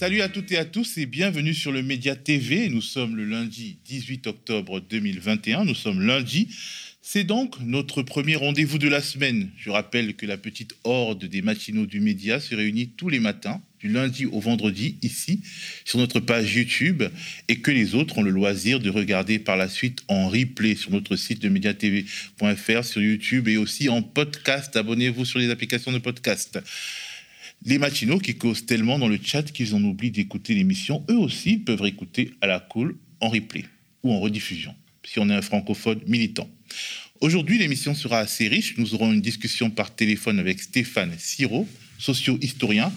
Salut à toutes et à tous et bienvenue sur le Média TV. Nous sommes le lundi 18 octobre 2021. Nous sommes lundi. C'est donc notre premier rendez-vous de la semaine. Je rappelle que la petite horde des matinaux du média se réunit tous les matins, du lundi au vendredi, ici, sur notre page YouTube, et que les autres ont le loisir de regarder par la suite en replay sur notre site de mediatv.fr, sur YouTube et aussi en podcast. Abonnez-vous sur les applications de podcast. Les matinaux qui causent tellement dans le chat qu'ils en oublient d'écouter l'émission, eux aussi peuvent écouter à la cool en replay ou en rediffusion, si on est un francophone militant. Aujourd'hui, l'émission sera assez riche. Nous aurons une discussion par téléphone avec Stéphane Siro, socio-historien,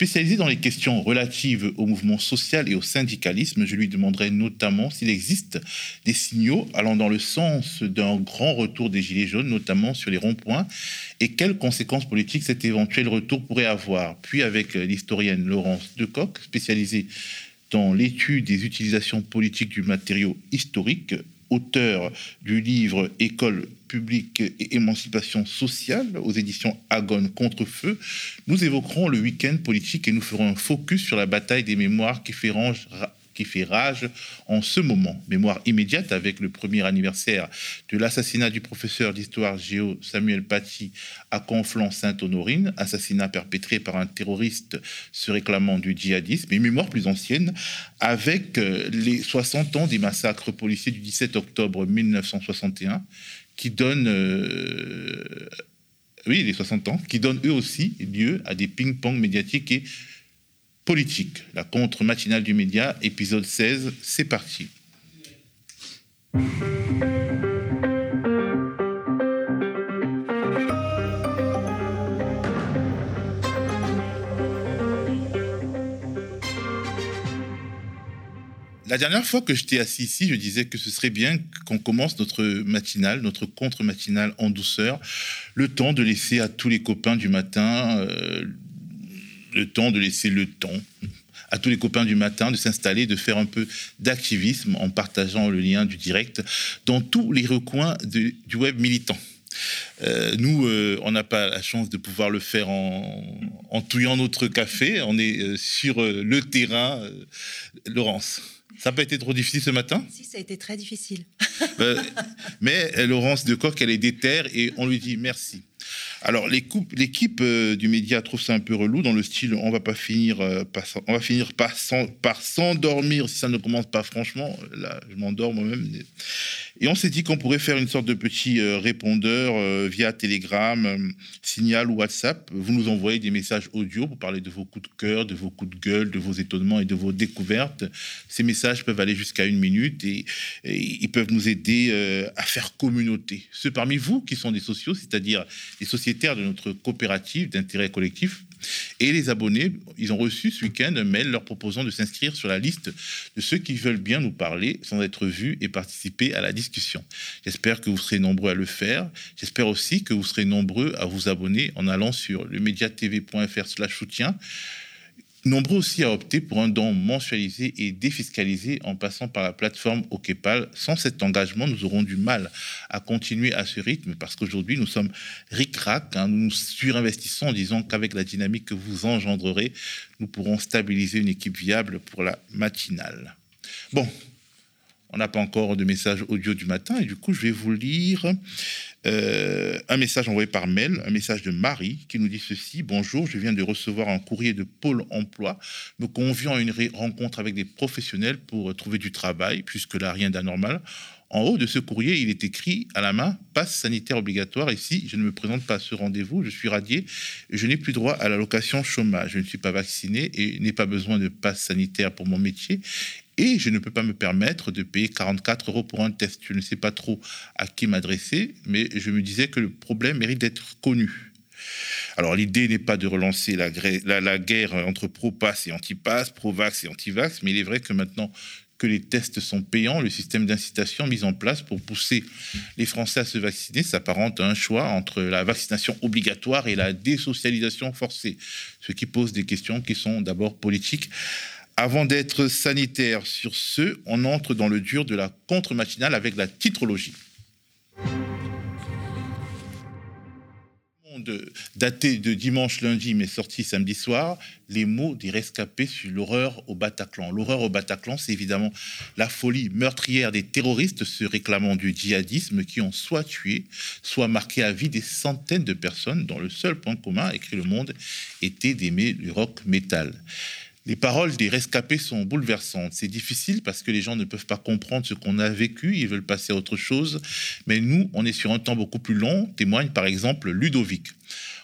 spécialisé dans les questions relatives au mouvement social et au syndicalisme. Je lui demanderai notamment s'il existe des signaux allant dans le sens d'un grand retour des Gilets jaunes, notamment sur les ronds-points, et quelles conséquences politiques cet éventuel retour pourrait avoir. Puis avec l'historienne Laurence Decoq, spécialisée dans l'étude des utilisations politiques du matériau historique, auteur du livre École publique et émancipation sociale aux éditions Agone contre feu, nous évoquerons le week-end politique et nous ferons un focus sur la bataille des mémoires qui fait range qui fait rage en ce moment. Mémoire immédiate avec le premier anniversaire de l'assassinat du professeur d'histoire géo Samuel Paty à Conflans-Sainte-Honorine, assassinat perpétré par un terroriste se réclamant du djihadisme, et mémoire plus ancienne avec euh, les 60 ans des massacres policiers du 17 octobre 1961 qui donnent... Euh, oui, les 60 ans, qui donnent eux aussi lieu à des ping-pong médiatiques et politique, la contre-matinale du média, épisode 16, c'est parti. La dernière fois que j'étais assis ici, je disais que ce serait bien qu'on commence notre matinale, notre contre-matinale en douceur, le temps de laisser à tous les copains du matin euh, le temps de laisser le temps à tous les copains du matin de s'installer, de faire un peu d'activisme en partageant le lien du direct dans tous les recoins du web militant. Euh, nous, euh, on n'a pas la chance de pouvoir le faire en, en touillant notre café. On est sur le terrain. Laurence, ça n'a pas été trop difficile ce matin? Si, ça a été très difficile. mais Laurence de Coq, elle est déterre et on lui dit merci. Alors l'équipe euh, du média trouve ça un peu relou dans le style on va pas finir euh, on va finir par, par s'endormir si ça ne commence pas franchement là je m'endors moi-même et on s'est dit qu'on pourrait faire une sorte de petit euh, répondeur euh, via Telegram, euh, Signal ou WhatsApp. Vous nous envoyez des messages audio pour parler de vos coups de cœur, de vos coups de gueule, de vos étonnements et de vos découvertes. Ces messages peuvent aller jusqu'à une minute et, ils peuvent nous aider à faire communauté. Ceux parmi vous qui sont des sociaux, c'est-à-dire des sociétaires de notre coopérative d'intérêt collectif, et les abonnés, ils ont reçu ce week-end un mail leur proposant de s'inscrire sur la liste de ceux qui veulent bien nous parler sans être vus et participer à la discussion. J'espère que vous serez nombreux à le faire. J'espère aussi que vous serez nombreux à vous abonner en allant sur le mediatv.fr slash soutien Nombreux aussi à opter pour un don mensualisé et défiscalisé en passant par la plateforme OKPAL. Sans cet engagement, nous aurons du mal à continuer à ce rythme parce qu'aujourd'hui, nous sommes ric-rac. Hein, nous surinvestissons en disant qu'avec la dynamique que vous engendrerez, nous pourrons stabiliser une équipe viable pour la matinale. Bon, on n'a pas encore de message audio du matin et du coup, je vais vous lire euh, un message envoyé par mail, un message de Marie qui nous dit ceci. Bonjour, je viens de recevoir un courrier de Pôle emploi me conviant à une rencontre avec des professionnels pour trouver du travail, puisque là, rien d'anormal. En haut de ce courrier, il est écrit à la main passe sanitaire obligatoire. Et si je ne me présente pas à ce rendez-vous, je suis radié je n'ai plus droit à l'allocation chômage. Je ne suis pas vacciné et n'ai pas besoin de passe sanitaire pour mon métier et je ne peux pas me permettre de payer 44 euros pour un test. Je ne sais pas trop à qui m'adresser, mais je me disais que le problème mérite d'être connu. Alors l'idée n'est pas de relancer la, guerre entre pro-pass et anti-pass, pro-vax et anti-vax, mais il est vrai que maintenant que les tests sont payants, le système d'incitation mis en place pour pousser les Français à se vacciner s'apparente à un choix entre la vaccination obligatoire et la désocialisation forcée, ce qui pose des questions qui sont d'abord politiques avant d'être sanitaire sur ce, on entre dans le dur de la contre-matinale avec la titrologie. de, daté de dimanche lundi mais sorti samedi soir, les mots des rescapés sur l'horreur au Bataclan. L'horreur au Bataclan, c'est évidemment la folie meurtrière des terroristes se réclamant du djihadisme qui ont soit tué, soit marqué à vie des centaines de personnes dont le seul point commun, écrit Le Monde, était d'aimer le rock metal. Les paroles des rescapés sont bouleversantes. C'est difficile parce que les gens ne peuvent pas comprendre ce qu'on a vécu, ils veulent passer à autre chose. Mais nous, on est sur un temps beaucoup plus long, témoigne par exemple Ludovic.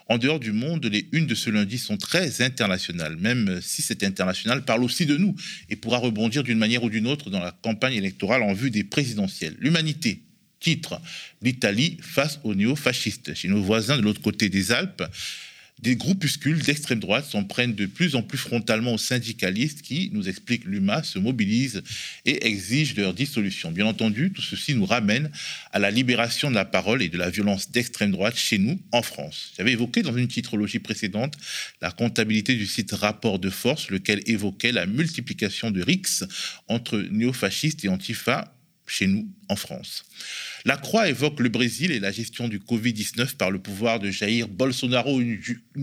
En dehors du monde, les unes de ce lundi sont très internationales, même si cet international parle aussi de nous et pourra rebondir d'une manière ou d'une autre dans la campagne électorale en vue des présidentielles. L'humanité, titre, l'Italie face aux néo-fascistes. Chez nos voisins de l'autre côté des Alpes, des groupuscules d'extrême droite s'en prennent de plus en plus frontalement aux syndicalistes qui, nous explique l'UMA, se mobilisent et exigent leur dissolution. Bien entendu, tout ceci nous ramène à la libération de la parole et de la violence d'extrême droite chez nous, en France. J'avais évoqué dans une titrologie précédente la comptabilité du site Rapport de Force, lequel évoquait la multiplication de rixes entre néofascistes et antifa chez nous, en France. La Croix évoque le Brésil et la gestion du Covid-19 par le pouvoir de Jair Bolsonaro, une,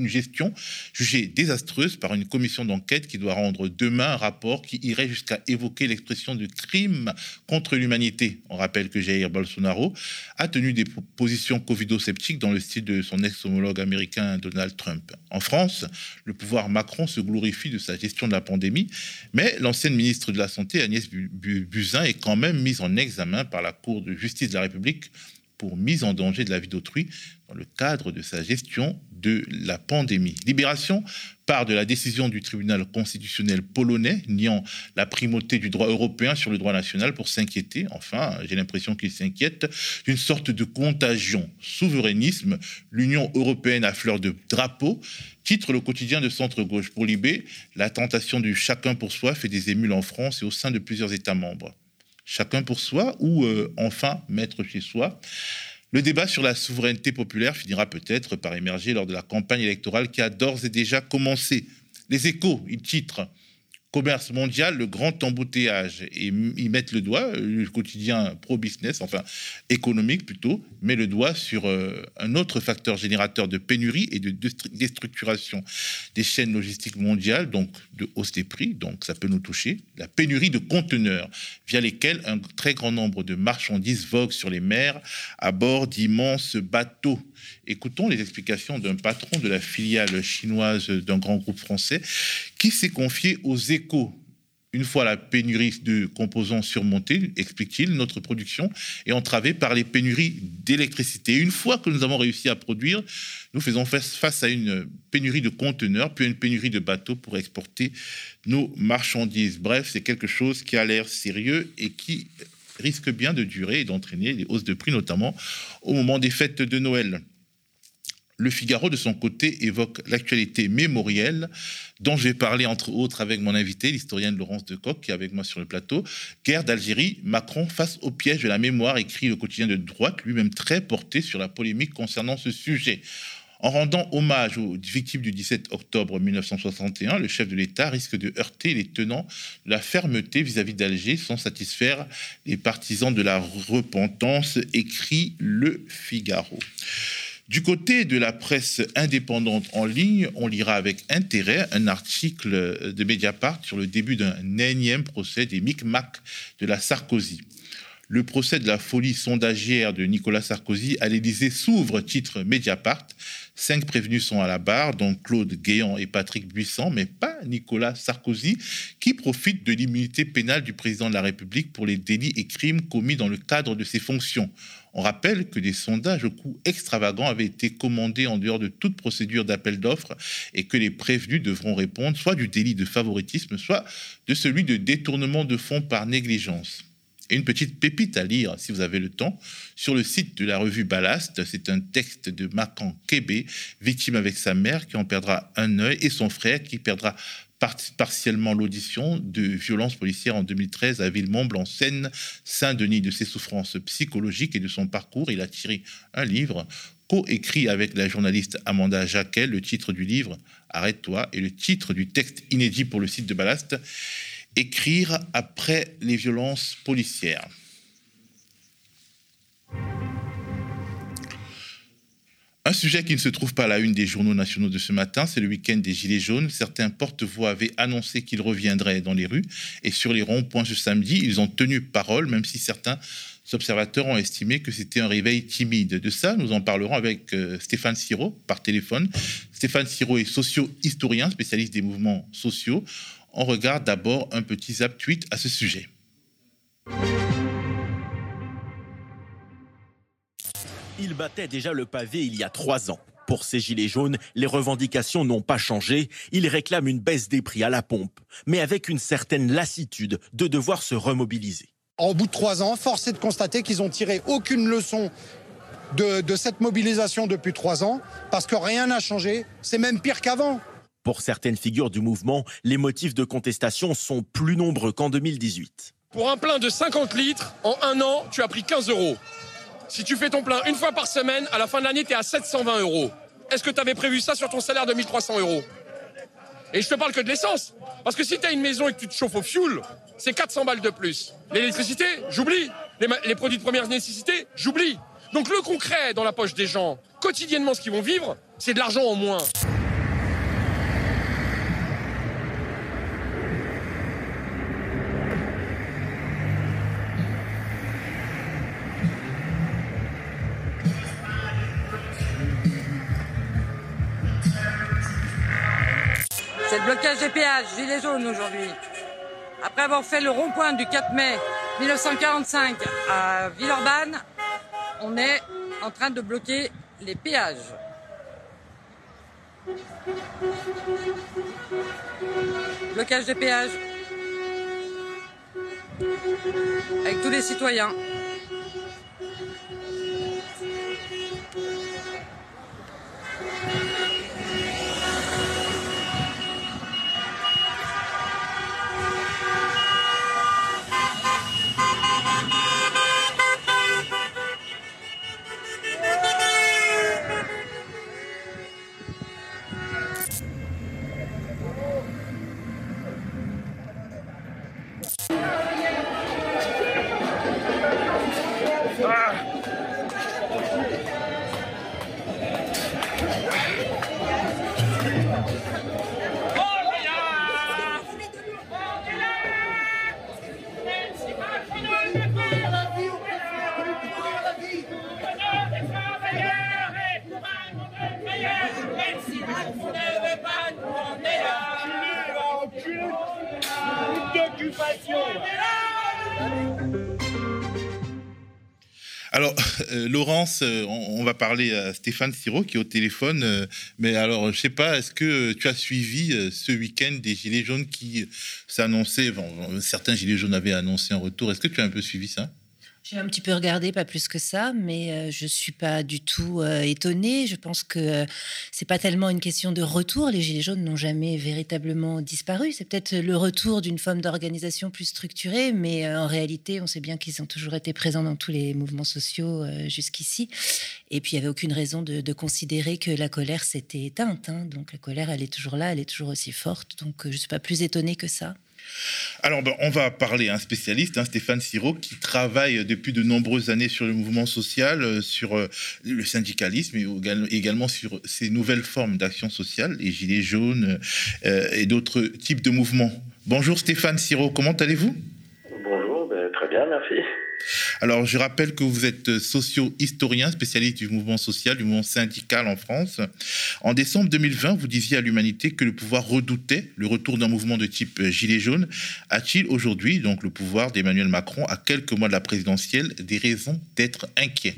gestion jugée désastreuse par une commission d'enquête qui doit rendre demain un rapport qui irait jusqu'à évoquer l'expression de crime contre l'humanité. On rappelle que Jair Bolsonaro a tenu des positions covido-sceptiques dans le style de son ex-homologue américain Donald Trump. En France, le pouvoir Macron se glorifie de sa gestion de la pandémie, mais l'ancienne ministre de la Santé, Agnès Buzyn, est quand même mise en examen par la Cour de justice de la République pour mise en danger de la vie d'autrui dans le cadre de sa gestion de la pandémie. Libération part de la décision du tribunal constitutionnel polonais niant la primauté du droit européen sur le droit national pour s'inquiéter, enfin j'ai l'impression qu'il s'inquiète, d'une sorte de contagion. Souverainisme, l'Union européenne à fleur de drapeau, titre le quotidien de centre-gauche. Pour Libé, la tentation du chacun pour soi fait des émules en France et au sein de plusieurs États membres chacun pour soi, ou euh, enfin mettre chez soi. Le débat sur la souveraineté populaire finira peut-être par émerger lors de la campagne électorale qui a d'ores et déjà commencé. Les échos, ils titrent commerce mondial, le grand embouteillage. Et ils mettent le doigt, le quotidien pro-business, enfin économique plutôt, met le doigt sur euh, un autre facteur générateur de pénurie et de déstructuration des chaînes logistiques mondiales, donc de hausse des prix, donc ça peut nous toucher, la pénurie de conteneurs, via lesquels un très grand nombre de marchandises voguent sur les mers à bord d'immenses bateaux. Écoutons les explications d'un patron de la filiale chinoise d'un grand groupe français qui s'est confié aux échos une fois la pénurie de composants surmontée, explique-t-il, notre production est entravée par les pénuries d'électricité. Une fois que nous avons réussi à produire, nous faisons face à une pénurie de conteneurs, puis à une pénurie de bateaux pour exporter nos marchandises. Bref, c'est quelque chose qui a l'air sérieux et qui risque bien de durer et d'entraîner des hausses de prix, notamment au moment des fêtes de Noël. Le Figaro, de son côté, évoque l'actualité mémorielle dont je vais parler entre autres avec mon invité, l'historienne Laurence Decoq, qui est avec moi sur le plateau. Guerre d'Algérie, Macron face au piège de la mémoire, écrit le quotidien de droite, lui-même très porté sur la polémique concernant ce sujet. En rendant hommage aux victimes du 17 octobre 1961, le chef de l'État risque de heurter les tenants de la fermeté vis-à-vis d'Alger sans satisfaire les partisans de la repentance, écrit le Figaro. Du côté de la presse indépendante en ligne, on lira avec intérêt un article de Mediapart sur le début d'un énième procès des micmacs de la Sarkozy. Le procès de la folie sondagière de Nicolas Sarkozy à l'Élysée s'ouvre, titre Mediapart. Cinq prévenus sont à la barre, dont Claude Guéant et Patrick Buisson, mais pas Nicolas Sarkozy, qui profite de l'immunité pénale du président de la République pour les délits et crimes commis dans le cadre de ses fonctions. On rappelle que des sondages au coût extravagant avaient été commandés en dehors de toute procédure d'appel d'offres et que les prévenus devront répondre soit du délit de favoritisme, soit de celui de détournement de fonds par négligence. Et une petite pépite à lire, si vous avez le temps, sur le site de la revue Ballast. C'est un texte de Macan Kébé, victime avec sa mère qui en perdra un œil, et son frère qui perdra partiellement l'audition de violences policières en 2013 à Villemomble-en-Seine, Saint-Denis, de ses souffrances psychologiques et de son parcours. Il a tiré un livre co-écrit avec la journaliste Amanda Jacquet. Le titre du livre, Arrête-toi, et le titre du texte inédit pour le site de Ballast écrire après les violences policières. Un sujet qui ne se trouve pas à la une des journaux nationaux de ce matin, c'est le week-end des Gilets jaunes. Certains porte-voix avaient annoncé qu'ils reviendraient dans les rues et sur les ronds-points ce samedi, ils ont tenu parole, même si certains observateurs ont estimé que c'était un réveil timide. De ça, nous en parlerons avec euh, Stéphane Siro par téléphone. Stéphane Siro est socio-historien, spécialiste des mouvements sociaux. On regarde d'abord un petit zap tweet à ce sujet. Il battait déjà le pavé il y a trois ans. Pour ces gilets jaunes, les revendications n'ont pas changé. Ils réclament une baisse des prix à la pompe, mais avec une certaine lassitude de devoir se remobiliser. Au bout de trois ans, force est de constater qu'ils n'ont tiré aucune leçon de, cette mobilisation depuis trois ans, parce que rien n'a changé. C'est même pire qu'avant. Pour certaines figures du mouvement, les motifs de contestation sont plus nombreux qu'en 2018. Pour un plein de 50 litres, en un an, tu as pris 15 euros. Si tu fais ton plein une fois par semaine, à la fin de l'année, tu es à 720 euros. Est-ce que tu avais prévu ça sur ton salaire de 1300 euros? Et je te parle que de l'essence. Parce que si tu as une maison et que tu te chauffes au fioul, c'est 400 balles de plus. L'électricité, j'oublie. Les, produits de première nécessité, j'oublie. Donc le concret dans la poche des gens, quotidiennement ce qu'ils vont vivre, c'est de l'argent en moins. C'est le blocage des péages, gilets jaunes aujourd'hui. Après avoir fait le rond-point du 4 mai 1945 à Villeurbanne, on est en train de bloquer les péages. Blocage des péages avec tous les citoyens. Alors, euh, Laurence, euh, on, va parler à Stéphane Siro qui est au téléphone. Euh, mais alors, je sais pas, est-ce que tu as suivi ce week-end des Gilets jaunes qui s'annonçaient Certains Gilets jaunes avaient annoncé un retour. Est-ce que tu as un peu suivi ça? J'ai un petit peu regardé, pas plus que ça, mais euh, je suis pas du tout euh, étonnée. Je pense que euh, c'est pas tellement une question de retour. Les gilets jaunes n'ont jamais véritablement disparu. C'est peut-être le retour d'une forme d'organisation plus structurée, mais en réalité, on sait bien qu'ils ont toujours été présents dans tous les mouvements sociaux jusqu'ici. Et puis, il y avait aucune raison de, considérer que la colère s'était éteinte. Hein. Donc, la colère, elle est toujours là, elle est toujours aussi forte. Donc, je suis pas plus étonnée que ça. Alors, ben, on va parler à un spécialiste, hein, Stéphane Siro, qui travaille depuis de nombreuses années sur le mouvement social, euh, sur euh, le syndicalisme et également sur ces nouvelles formes d'action sociale, les gilets jaunes euh, et d'autres types de mouvements. Bonjour Stéphane Siro, comment allez-vous? Bonjour, ben, très bien, merci. Alors, je rappelle que vous êtes socio-historien, spécialiste du mouvement social, du mouvement syndical en France. En décembre 2020, vous disiez à l'humanité que le pouvoir redoutait le retour d'un mouvement de type gilet jaune. A-t-il aujourd'hui, donc le pouvoir d'Emmanuel Macron, à quelques mois de la présidentielle, des raisons d'être inquiet?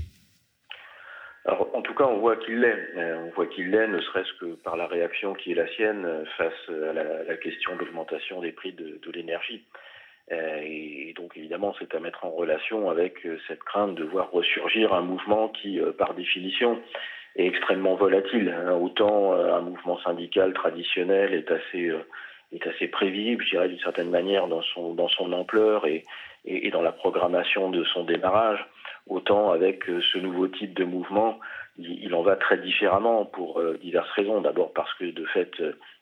Alors, en tout cas, on voit qu'il l'est. Euh, on voit qu'il l'est, ne serait-ce que par la réaction qui est la sienne euh, face à la, question de l'augmentation des prix de l'énergie. Euh, et donc évidemment, c'est à mettre en relation avec euh, cette crainte de voir ressurgir un mouvement qui, euh, par définition, est extrêmement volatile. Hein. Autant un mouvement syndical traditionnel est assez prévisible, je dirais d'une certaine manière dans son ampleur et, et, dans la programmation de son démarrage. Autant avec ce nouveau type de mouvement, il, en va très différemment pour diverses raisons. D'abord parce que de fait,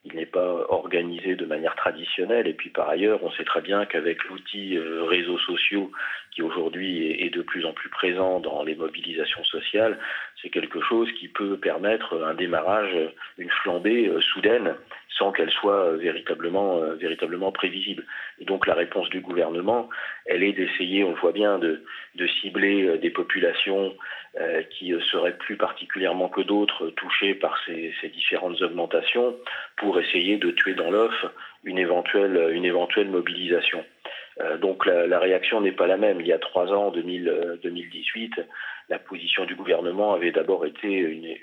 il n'est pas organisé de manière traditionnelle. Et puis par ailleurs, on sait très bien qu'avec l'outil réseaux sociaux qui aujourd'hui est, de plus en plus présent dans les mobilisations sociales, c'est quelque chose qui peut permettre un démarrage, une flambée soudaine sans qu'elle soit euh, véritablement, euh, véritablement prévisible. Et donc la réponse du gouvernement, elle est d'essayer, on le voit bien, de, cibler euh, des populations qui seraient plus particulièrement que d'autres touchées par ces, différentes augmentations pour essayer de tuer dans l'œuf une éventuelle mobilisation. Donc la, réaction n'est pas la même. Il y a trois ans, en 2018, la position du gouvernement avait d'abord été une,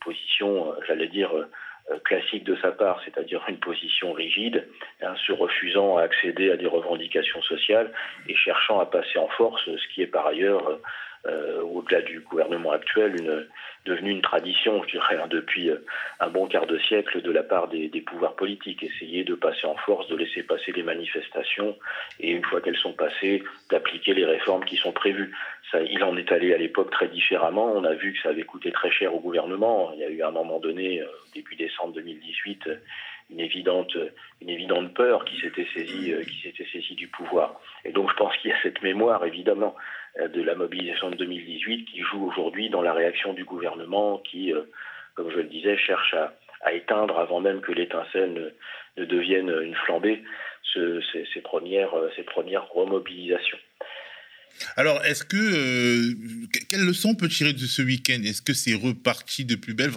position, j'allais dire, euh, classique de sa part, c'est-à-dire une position rigide, hein, se refusant à accéder à des revendications sociales et cherchant à passer en force, ce qui est par ailleurs euh, au-delà du gouvernement actuel, une, devenu une tradition, je dirais, hein, depuis euh, un bon quart de siècle de la part des, pouvoirs politiques. Essayer de passer en force, de laisser passer les manifestations et une fois qu'elles sont passées, d'appliquer les réformes qui sont prévues. Il en est allé à l'époque très différemment. On a vu que ça avait coûté très cher au gouvernement. Il y a eu à un moment donné, euh, début décembre 2018, une évidente, une évidente peur qui s'était saisie, qui s'était saisie du pouvoir. Et donc je pense qu'il y a cette mémoire, évidemment, de la mobilisation de 2018 qui joue aujourd'hui dans la réaction du gouvernement qui, euh, comme je le disais, cherche à, éteindre avant même que l'étincelle ne, devienne une flambée euh, ces premières remobilisations. Alors, est-ce que euh, quelle leçon on peut tirer de ce week-end? Est-ce que c'est reparti de plus belle?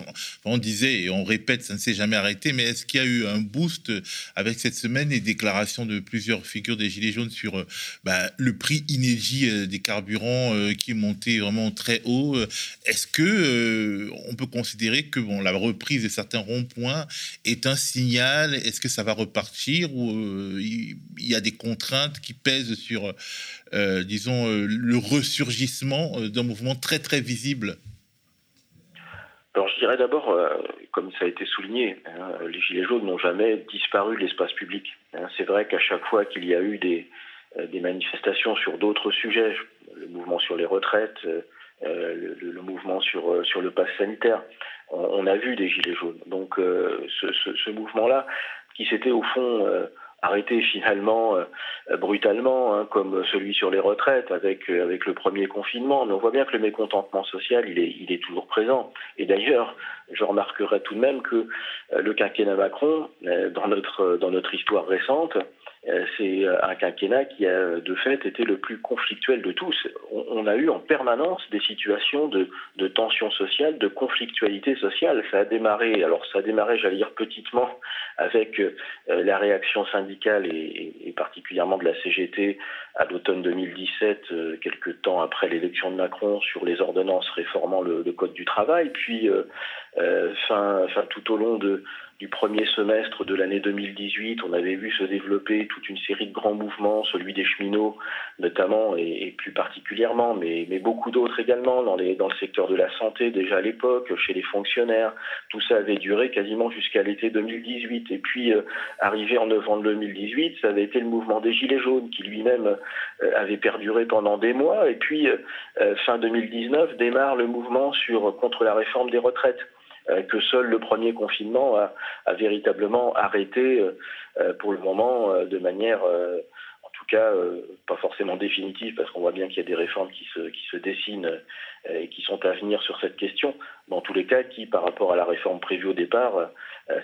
On disait et on répète, ça ne s'est jamais arrêté, mais est-ce qu'il y a eu un boost avec cette semaine et déclarations de plusieurs figures des Gilets jaunes sur euh, bah, le prix inédit euh, des carburants qui est monté vraiment très haut? Est-ce que on peut considérer que la reprise de certains ronds-points est un signal? Est-ce que ça va repartir? Ou il y a des contraintes qui pèsent sur euh, disons, euh, le ressurgissement euh, d'un mouvement très très visible alors je dirais d'abord, comme ça a été souligné, hein, les Gilets jaunes n'ont jamais disparu de l'espace public. Hein. c'est vrai qu'à chaque fois qu'il y a eu des, manifestations sur d'autres sujets, le mouvement sur les retraites, le, mouvement sur, sur le pass sanitaire, on, a vu des Gilets jaunes. Donc ce mouvement-là, qui s'était au fond arrêté finalement euh, brutalement, hein, comme celui sur les retraites avec, euh, avec le premier confinement. Mais on voit bien que le mécontentement social, il est, toujours présent. Et d'ailleurs, je remarquerai tout de même que euh, le quinquennat Macron, dans notre, histoire récente, euh, c'est euh, un quinquennat qui a de fait été le plus conflictuel de tous. On, a eu en permanence des situations de, tension sociale, de conflictualité sociale. Ça a démarré, alors ça a démarré, j'allais dire petitement, avec euh, la réaction syndicale et, particulièrement de la CGT à l'automne 2017, quelques temps après l'élection de Macron, sur les ordonnances réformant le, le code du travail. Puis fin tout au long du premier semestre de l'année 2018, on avait vu se développer toute une série de grands mouvements, celui des cheminots notamment et, plus particulièrement, mais, beaucoup d'autres également dans, le secteur de la santé déjà à l'époque, chez les fonctionnaires. Tout ça avait duré quasiment jusqu'à l'été 2018. Et puis, euh, arrivé en novembre 2018, ça avait été le mouvement des Gilets jaunes qui lui-même euh, avait perduré pendant des mois. Et puis, euh, fin 2019, démarre le mouvement sur, contre la réforme des retraites. Euh, que seul le premier confinement a, véritablement arrêté euh, euh, pour le moment de manière en tout cas pas forcément définitive parce qu'on voit bien qu'il y a des réformes qui se, dessinent et qui sont à venir sur cette question, en tous les cas qui par rapport à la réforme prévue au départ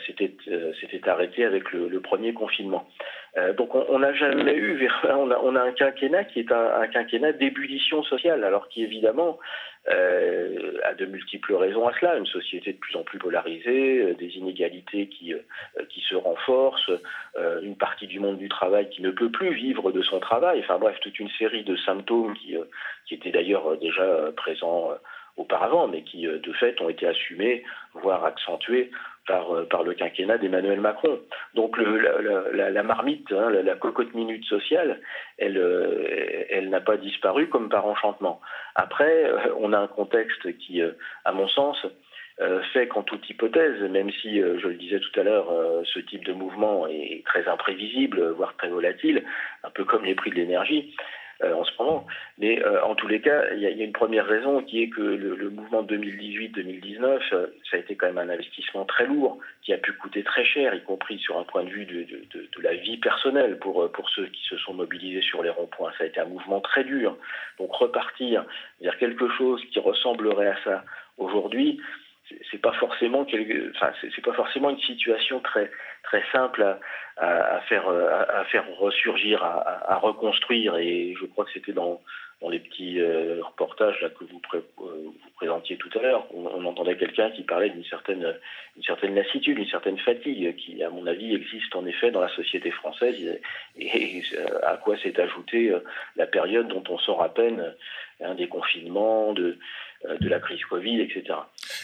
c'était c'était arrêté avec le, premier confinement. donc on n'a jamais eu, on a, un quinquennat qui est un, quinquennat d'ébullition sociale, alors qui évidemment euh, à de multiples raisons à cela. Une société de plus en plus polarisée, euh, des inégalités qui, euh, qui se renforcent, une partie du monde du travail qui ne peut plus vivre de son travail. Enfin bref, toute une série de symptômes qui, qui étaient d'ailleurs déjà présents auparavant, mais qui de fait ont été assumés, voire accentués par, par le quinquennat d'Emmanuel Macron. Donc la, marmite, hein, la, cocotte minute sociale, elle, elle n'a pas disparu comme par enchantement. Après, euh, on a un contexte qui, euh, à mon sens, euh, fait qu'en toute hypothèse, même si, je le disais tout à l'heure, ce type de mouvement est très imprévisible, voire très volatile, un peu comme les prix de l'énergie, en ce moment. Mais en tous les cas, il y, a une première raison qui est que le, mouvement 2018-2019, ça a été quand même un investissement très lourd qui a pu coûter très cher, y compris sur un point de vue de, la vie personnelle pour ceux qui se sont mobilisés sur les ronds-points. Ça a été un mouvement très dur. Donc repartir vers quelque chose qui ressemblerait à ça aujourd'hui, c'est pas forcément pas forcément une situation très très simple à, faire à, faire ressurgir, à, reconstruire. Et je crois que c'était dans les petits euh, reportages là, que vous, euh, vous, présentiez tout à l'heure, on, entendait quelqu'un qui parlait d'une certaine, une certaine lassitude, une certaine fatigue qui, à mon avis, existe en effet dans la société française et, à quoi s'est ajoutée euh, la période dont on sort à peine des confinements, de, de la crise Covid, etc.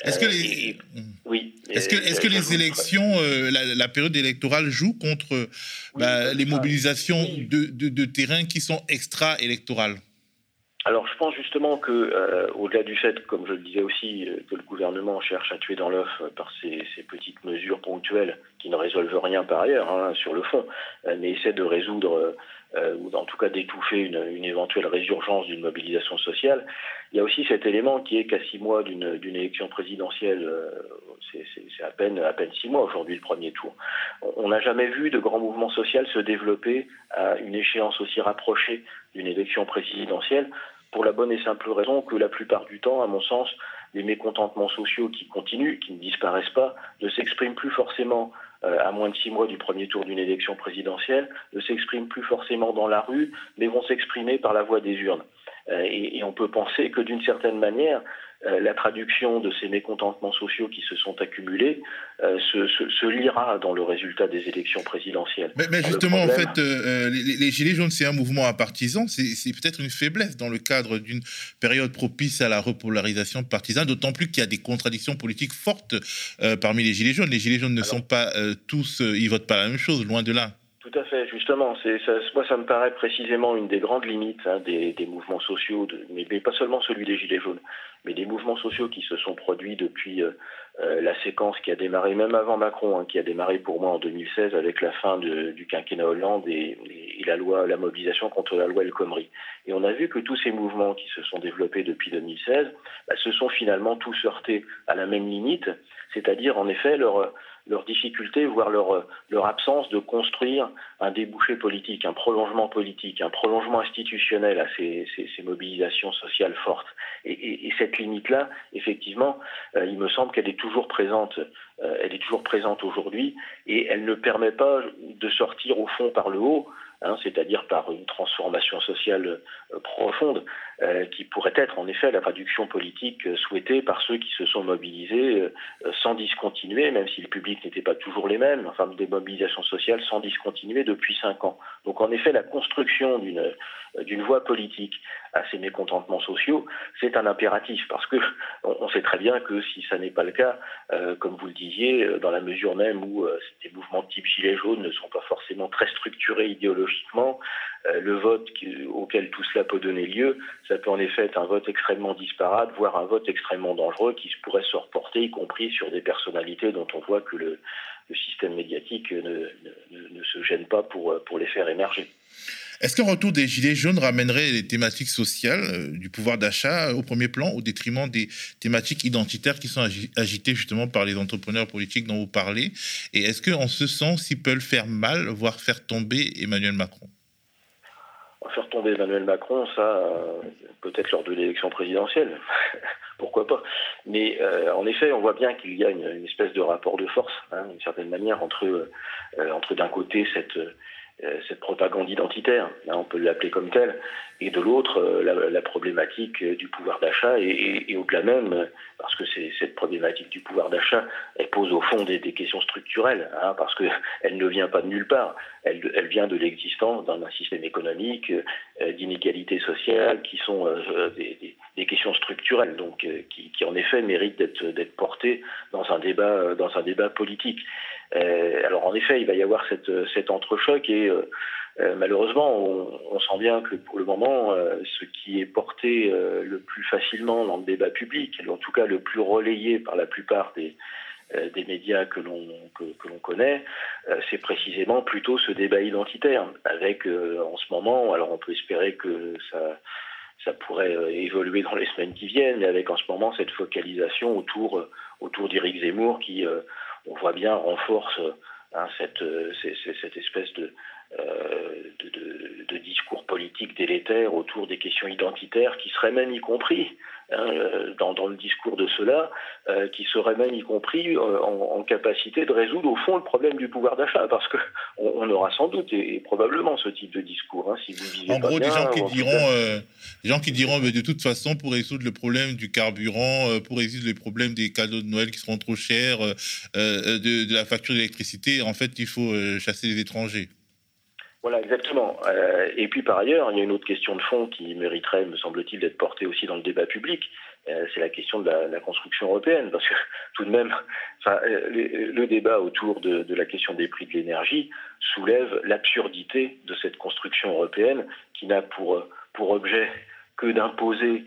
Est-ce que les, oui, est-ce que, que les élections, la, période électorale joue contre bah, les mobilisations de, de, de terrain qui sont extra-électorales? Alors je pense justement que, euh, au-delà du fait, comme je le disais aussi, euh, que le gouvernement cherche à tuer dans l'œuf euh, par ces, petites mesures ponctuelles qui ne résolvent rien par ailleurs hein, sur le fond, mais essaie de résoudre ou en tout cas d'étouffer une, éventuelle résurgence d'une mobilisation sociale, il y a aussi cet élément qui est qu'à six mois d'une élection présidentielle, c'est à peine, à peine six mois aujourd'hui le premier tour, on n'a jamais vu de grand mouvement social se développer à une échéance aussi rapprochée d'une élection présidentielle pour la bonne et simple raison que la plupart du temps, à mon sens, les mécontentements sociaux qui continuent, qui ne disparaissent pas, ne s'expriment plus forcément euh, à moins de six mois du premier tour d'une élection présidentielle, ne s'expriment plus forcément dans la rue, mais vont s'exprimer par la voie des urnes. Euh, et, on peut penser que d'une certaine manière, euh, la traduction de ces mécontentements sociaux qui se sont accumulés euh, se, lira dans le résultat des élections présidentielles. Mais, justement, en fait, les, Gilets jaunes, c'est un mouvement à partisans, c'est peut-être une faiblesse dans le cadre d'une période propice à la repolarisation partisane, d'autant plus qu'il y a des contradictions politiques fortes parmi les Gilets jaunes. Les Gilets jaunes ne sont pas tous, ils votent pas la même chose, loin de là. Tout à fait, justement. Moi, ça me paraît précisément une des grandes limites hein, des, mouvements sociaux, mais, pas seulement celui des Gilets jaunes, mais des mouvements sociaux qui se sont produits depuis euh, euh, la séquence qui a démarré, même avant Macron, hein, qui a démarré pour moi en 2016 avec la fin du quinquennat Hollande et, la loi, la mobilisation contre la loi El Khomri. Et on a vu que tous ces mouvements qui se sont développés depuis 2016 bah, se sont finalement tous heurtés à la même limite, c'est-à-dire en effet leur leur difficulté, voire leur, leur absence de construire un débouché politique, un prolongement politique, un prolongement institutionnel à ces, ces, mobilisations sociales fortes. Et, cette limite-là, effectivement, euh, il me semble qu'elle est toujours présente. Euh, elle est toujours présente aujourd'hui et elle ne permet pas de sortir au fond par le haut Hein, c'est-à-dire par une transformation sociale euh, profonde, euh, qui pourrait être en effet la traduction politique euh, souhaitée par ceux qui se sont mobilisés sans discontinuer, même si le public n'était pas toujours les mêmes, enfin des mobilisations sociales sans discontinuer depuis cinq ans. Donc en effet, la construction d'une voie politique à ces mécontentements sociaux, c'est un impératif parce que on sait très bien que si ça n'est pas le cas, comme vous le disiez, dans la mesure même où ces mouvements de type gilet jaune ne sont pas forcément très structurés idéologiquement euh, le vote auquel tout cela peut donner lieu, ça peut en effet être un vote extrêmement disparate, voire un vote extrêmement dangereux qui pourrait se reporter, y compris sur des personnalités dont on voit que le, système médiatique ne, se gêne pas pour, pour les faire émerger. Est-ce qu'un retour des Gilets jaunes ramènerait les thématiques sociales euh, du pouvoir d'achat au premier plan au détriment des thématiques identitaires qui sont agitées justement par les entrepreneurs politiques dont vous parlez? Et est-ce qu'en ce sens, ils peuvent faire mal, voire faire tomber Emmanuel Macron? Faire tomber Emmanuel Macron, ça, euh, peut-être lors de l'élection présidentielle, pourquoi pas. Mais euh, en effet, on voit bien qu'il y a une, espèce de rapport de force, hein, d'une certaine manière, entre, entre d'un côté cette euh, cette propagande identitaire, hein, on peut l'appeler comme telle, et de l'autre euh, la, problématique euh, du pouvoir d'achat et, au-delà même, parce que cette problématique du pouvoir d'achat, elle pose au fond des, questions structurelles, hein, parce qu'elle ne vient pas de nulle part, elle, vient de l'existence d'un système économique, d'inégalités sociales, qui sont des, questions structurelles, donc qui, qui, en effet méritent d'être portées dans un débat, dans un débat politique. Euh, alors en effet, il va y avoir cette, cet entrechoc et euh, euh, malheureusement, on, sent bien que pour le moment, ce qui est porté le plus facilement dans le débat public, en tout cas le plus relayé par la plupart des, médias que l'on connaît, c'est précisément plutôt ce débat identitaire, avec en ce moment, alors on peut espérer que ça ça pourrait évoluer dans les semaines qui viennent, mais avec en ce moment cette focalisation autour autour d'Éric Zemmour qui, on voit bien, renforce hein, cette, cette espèce de euh, de, discours politiques délétères autour des questions identitaires qui seraient même y compris hein, euh, dans, dans, le discours de cela, euh, qui seraient même y compris en, capacité de résoudre au fond le problème du pouvoir d'achat, parce que on, aura sans doute et, probablement ce type de discours. Hein, si vous en gros, des gens qui diront, des gens qui diront, mais de toute façon, pour résoudre le problème du carburant, pour résoudre les problèmes des cadeaux de Noël qui seront trop chers, de, de, la facture d'électricité, en fait, il faut chasser les étrangers. Voilà, exactement. Euh, et puis par ailleurs, il y a une autre question de fond qui mériterait, me semble-t-il, d'être portée aussi dans le débat public. Euh, c'est la question de la, construction européenne, parce que tout de même, euh, le, débat autour de, la question des prix de l'énergie soulève l'absurdité de cette construction européenne qui n'a pour, pour objet que d'imposer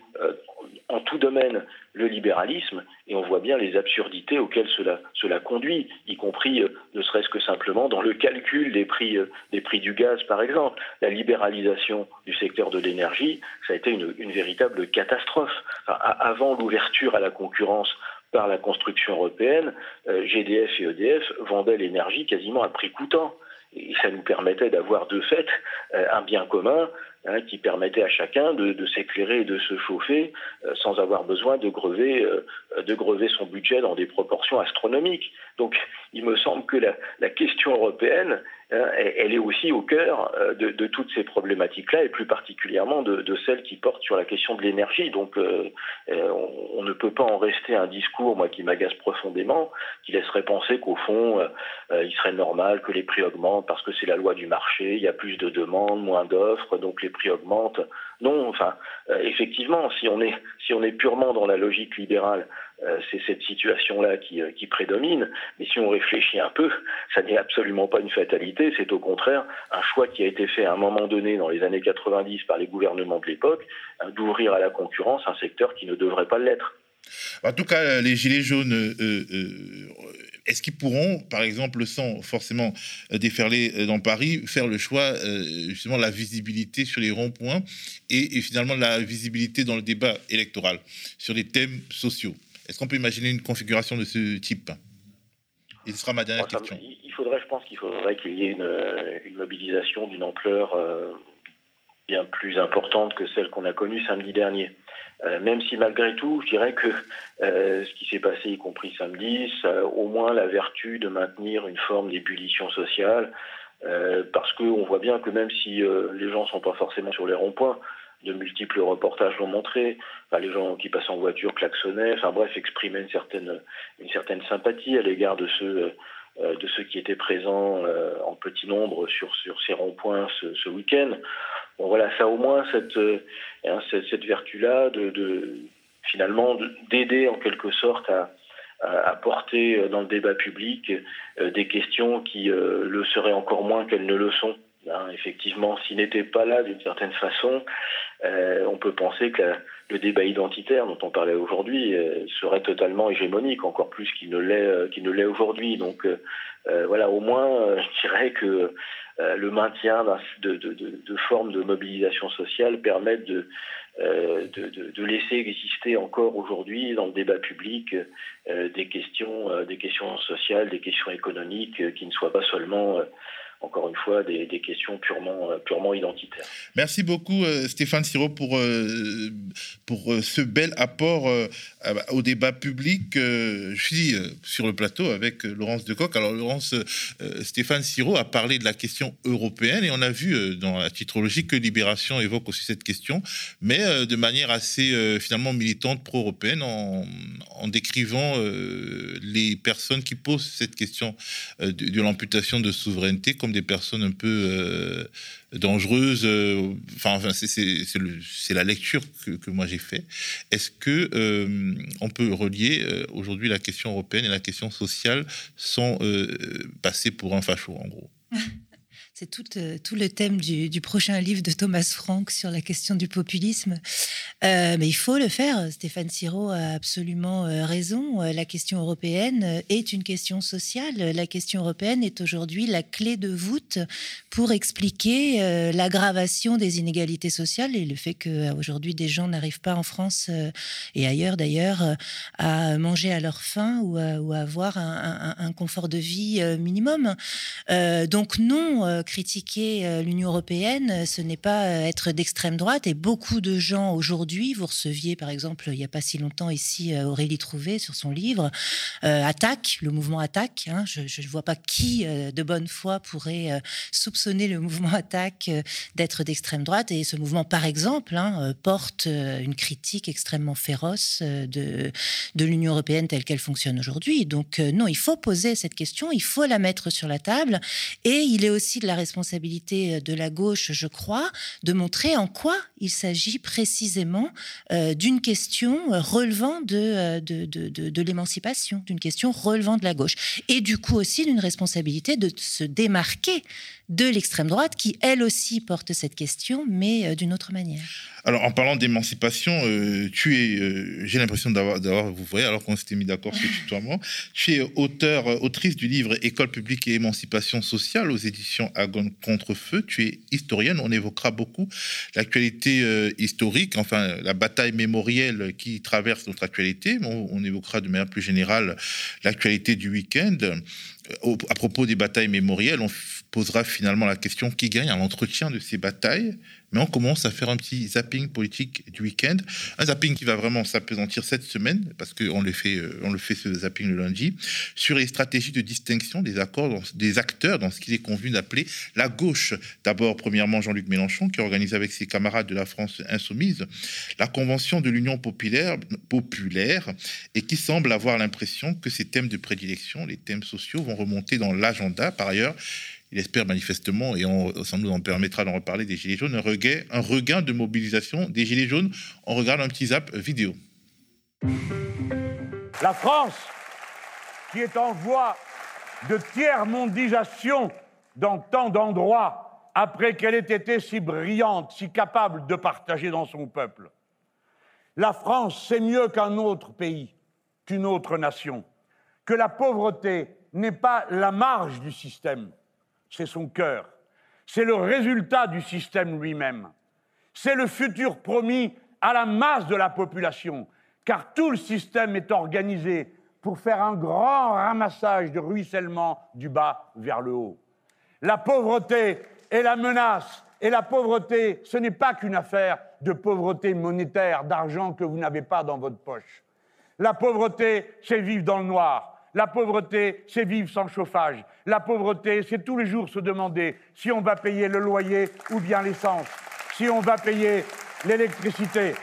en tout domaine le libéralisme, et on voit bien les absurdités auxquelles cela, conduit, y compris euh, ne serait-ce que simplement dans le calcul des prix, euh, des prix du gaz, par exemple. La libéralisation du secteur de l'énergie, ça a été une, véritable catastrophe. avant l'ouverture à la concurrence par la construction européenne, euh, GDF et EDF vendaient l'énergie quasiment à prix coûtant. Et ça nous permettait d'avoir de fait un bien commun Hein, qui permettait à chacun de, s'éclairer et de se chauffer euh, sans avoir besoin de grever, euh, de grever son budget dans des proportions astronomiques. Donc il me semble que la, question européenne, hein, elle est aussi au cœur euh, de, toutes ces problématiques-là, et plus particulièrement de, celles qui portent sur la question de l'énergie. Donc on, ne peut pas en rester à un discours, moi, qui m'agace profondément, qui laisserait penser qu'au fond, il serait normal que les prix augmentent parce que c'est la loi du marché, il y a plus de demandes, moins d'offres, donc prix augmentent. Non, enfin, euh, effectivement, si on est si on est purement dans la logique libérale, euh, c'est cette situation-là qui, euh, qui, prédomine. Mais si on réfléchit un peu, ça n'est absolument pas une fatalité. C'est au contraire un choix qui a été fait à un moment donné dans les années 90 par les gouvernements de l'époque, hein, d'ouvrir à la concurrence un secteur qui ne devrait pas l'être. En tout cas, les gilets jaunes est-ce qu'ils pourront, par exemple, sans forcément euh, déferler euh, dans Paris, faire le choix, euh, justement, la visibilité sur les ronds-points et, finalement la visibilité dans le débat électoral sur les thèmes sociaux? Est-ce qu'on peut imaginer une configuration de ce type? Et ce sera ma dernière question. il faudrait, je pense qu'il faudrait qu'il y ait une, mobilisation d'une ampleur bien plus importante que celle qu'on a connue samedi dernier. Euh, même si malgré tout, je dirais que euh, ce qui s'est passé, y compris samedi, ça a au moins la vertu de maintenir une forme d'ébullition sociale, euh, parce qu'on voit bien que même si les gens ne sont pas forcément sur les ronds-points, de multiples reportages l'ont montré. les gens qui passaient en voiture klaxonnaient, enfin bref, exprimaient une certaine, une certaine sympathie à l'égard de ceux, de ceux qui étaient présents en petit nombre sur, sur ces ronds-points ce, ce week-end. Voilà, ça a au moins cette, euh, hein, vertu-là de, finalement d'aider en quelque sorte à, à, porter euh, dans le débat public euh, des questions qui le seraient encore moins qu'elles ne le sont. Hein, effectivement, s'il n'était pas là d'une certaine façon, on peut penser que le débat identitaire dont on parlait aujourd'hui serait totalement hégémonique, encore plus qu'il ne l'est l'est aujourd'hui. Donc voilà, au moins, je dirais que euh, le maintien de, formes de mobilisation sociale permettent euh, de, laisser exister encore aujourd'hui dans le débat public euh, des questions sociales, des questions économiques qui ne soient pas seulement encore une fois, des, questions purement, euh, purement identitaires. Merci beaucoup, euh, Stéphane Siro, pour, euh, pour ce bel apport au débat public. Je suis sur le plateau avec Laurence Decoq. Alors, Laurence, Stéphane Siro a parlé de la question européenne et on a vu dans la titrologie que Libération évoque aussi cette question, mais de manière assez finalement militante pro-européenne en, en, décrivant les personnes qui posent cette question de, l'amputation de souveraineté des personnes un peu euh, dangereuses. Euh, enfin, c'est la lecture que, moi j'ai fait. Est-ce que euh, on peut relier aujourd'hui la question européenne et la question sociale sans passer pour un facho, en gros? C'est tout, euh, tout, le thème du, prochain livre de Thomas Frank sur la question du populisme. Euh, mais il faut le faire. Stéphane Siro a absolument euh, raison. La question européenne est une question sociale. La question européenne est aujourd'hui la clé de voûte pour expliquer l'aggravation des inégalités sociales et le fait qu'aujourd'hui des gens n'arrivent pas en France et ailleurs d'ailleurs à manger à leur faim ou à, avoir un, un, confort de vie minimum. donc non critiquer euh, l'Union européenne, euh, ce n'est pas euh, être d'extrême droite. Et beaucoup de gens aujourd'hui, vous receviez par exemple il n'y a pas si longtemps ici Aurélie Trouvé sur son livre, Attaque, le mouvement Attaque. Hein. je ne vois pas qui de bonne foi pourrait soupçonner le mouvement Attaque d'être d'extrême droite. Et ce mouvement, par exemple, hein, porte une critique extrêmement féroce de, de l'Union européenne telle qu'elle fonctionne aujourd'hui. Donc non, il faut poser cette question, il faut la mettre sur la table. Et il est aussi de la responsabilité euh, de la gauche, je crois, de montrer en quoi il s'agit précisément euh, d'une question relevant de, de, de, de l'émancipation, d'une question relevant de la gauche. Et du coup aussi d'une responsabilité de se démarquer de l'extrême droite qui, elle aussi, porte cette question, mais euh, d'une autre manière. Alors, en parlant d'émancipation, euh, tu es, euh, j'ai l'impression d'avoir, d'avoir, vous voyez, alors qu'on s'était mis d'accord sur tutoiement, tu es auteur, autrice du livre École publique et émancipation sociale aux éditions Agon contre feu. Tu es historienne. On évoquera beaucoup l'actualité historique, enfin la bataille mémorielle qui traverse notre actualité. On, évoquera de manière plus générale l'actualité du week-end à propos des batailles mémorielles, on posera finalement la question qui gagne à l'entretien de ces batailles mais on commence à faire un petit zapping politique du week-end. Un zapping qui va vraiment s'apesantir cette semaine, parce qu'on le, fait, euh, on le fait ce zapping le lundi, sur les stratégies de distinction des, accords, des acteurs dans ce qu'il est convenu d'appeler la gauche. D'abord, premièrement, Jean-Luc Mélenchon, qui organise avec ses camarades de la France insoumise la convention de l'Union populaire, populaire et qui semble avoir l'impression que ces thèmes de prédilection, les thèmes sociaux, vont remonter dans l'agenda. Par ailleurs, il espère manifestement, et on, ça nous en permettra d'en reparler, des Gilets jaunes, un regain, de mobilisation des Gilets jaunes. On regarde un petit zap vidéo. La France, qui est en voie de tiers-mondisation dans tant d'endroits, après qu'elle ait été si brillante, si capable de partager dans son peuple. La France, c'est mieux qu'un autre pays, qu'une autre nation, que la pauvreté n'est pas la marge du système, c'est son cœur. C'est le résultat du système lui-même. C'est le futur promis à la masse de la population, car tout le système est organisé pour faire un grand ramassage de ruissellement du bas vers le haut. La pauvreté est la menace, et la pauvreté, ce n'est pas qu'une affaire de pauvreté monétaire, d'argent que vous n'avez pas dans votre poche. La pauvreté, c'est vivre dans le noir. La pauvreté, c'est vivre sans chauffage. La pauvreté, c'est tous les jours se demander si on va payer le loyer ou bien l'essence, si on va payer l'électricité.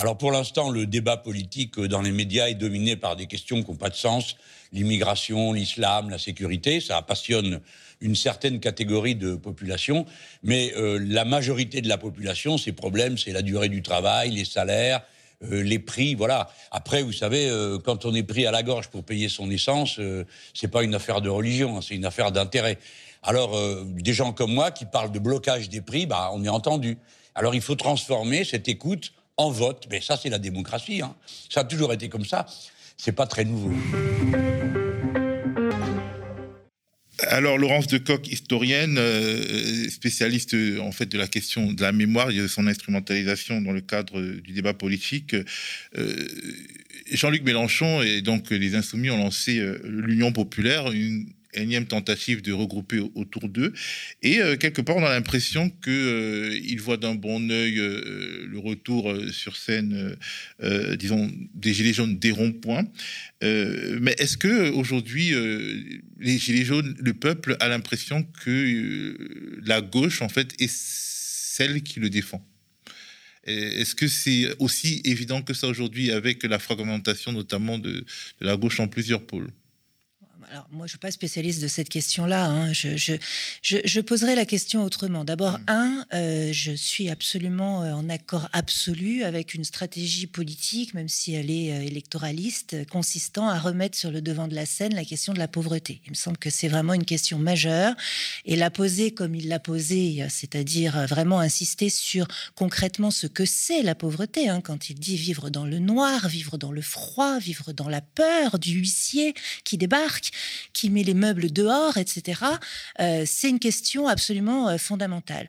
Alors pour l'instant, le débat politique dans les médias est dominé par des questions qui n'ont pas de sens. L'immigration, l'islam, la sécurité, ça passionne une certaine catégorie de population, mais euh, la majorité de la population, ses problèmes, c'est la durée du travail, les salaires, euh, les prix, voilà. Après, vous savez, euh, quand on est pris à la gorge pour payer son essence, euh, c'est pas une affaire de religion, hein, c'est une affaire d'intérêt. Alors, des gens comme moi qui parlent de blocage des prix, bah, on est entendu. Alors, il faut transformer cette écoute en vote. Mais ça, c'est la démocratie. Hein. Ça a toujours été comme ça. C'est pas très nouveau. Alors Laurence de Coq, historienne, euh, spécialiste en fait de la question de la mémoire et de son instrumentalisation dans le cadre du débat politique. Euh, Jean-Luc Mélenchon et donc les Insoumis ont lancé euh, l'Union populaire, énième tentative de regrouper autour d'eux. Et euh, quelque part, on a l'impression qu'ils euh, voient d'un bon oeil euh, le retour sur scène, disons, des Gilets jaunes des ronds-points. mais est-ce que aujourd'hui, les Gilets jaunes, le peuple a l'impression que la gauche, en fait, est celle qui le défend? Est-ce que c'est aussi évident que ça aujourd'hui avec la fragmentation notamment de la gauche en plusieurs pôles? Alors, moi, je ne suis pas spécialiste de cette question-là. Hein. Je, je, je, poserai la question autrement. D'abord, mm. un, euh, je suis absolument euh, en accord absolu avec une stratégie politique, même si elle est euh, électoraliste, consistant à remettre sur le devant de la scène la question de la pauvreté. Il me semble que c'est vraiment une question majeure. Et la poser comme il l'a posée, c'est-à-dire vraiment insister sur concrètement ce que c'est la pauvreté, hein, quand il dit vivre dans le noir, vivre dans le froid, vivre dans la peur du huissier qui débarque qui met les meubles dehors, etc. Euh, c'est une question absolument euh, fondamentale.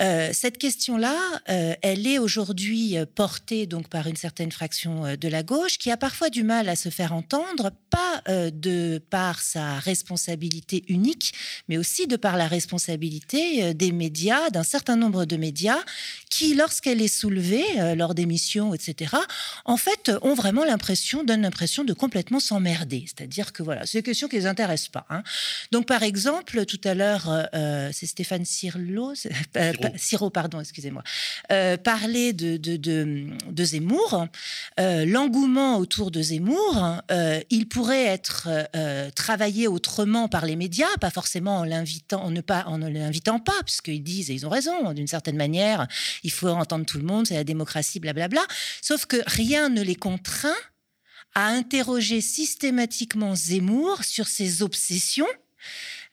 Euh, cette question-là, elle est aujourd'hui portée donc par une certaine fraction de la gauche qui a parfois du mal à se faire entendre, pas de par sa responsabilité unique, mais aussi de par la responsabilité des médias, d'un certain nombre de médias qui, lorsqu'elle est soulevée lors d'émissions, etc., en fait, ont vraiment l'impression, donnent l'impression de complètement s'emmerder. C'est-à-dire que voilà, c'est questions qui les intéressent pas. Hein. Donc, par exemple, tout à l'heure, euh, euh, c'est Stéphane Sirlo, euh, Siro. pardon, excusez-moi, parlait de, de, de, Zemmour. L'engouement autour de Zemmour, il pourrait être travaillé autrement par les médias, pas forcément en l'invitant, en ne pas, en ne l'invitant pas, puisqu'ils disent et ils ont raison, d'une certaine manière, il faut entendre tout le monde, c'est la démocratie, blablabla. Sauf que rien ne les contraint à interroger systématiquement Zemmour sur ses obsessions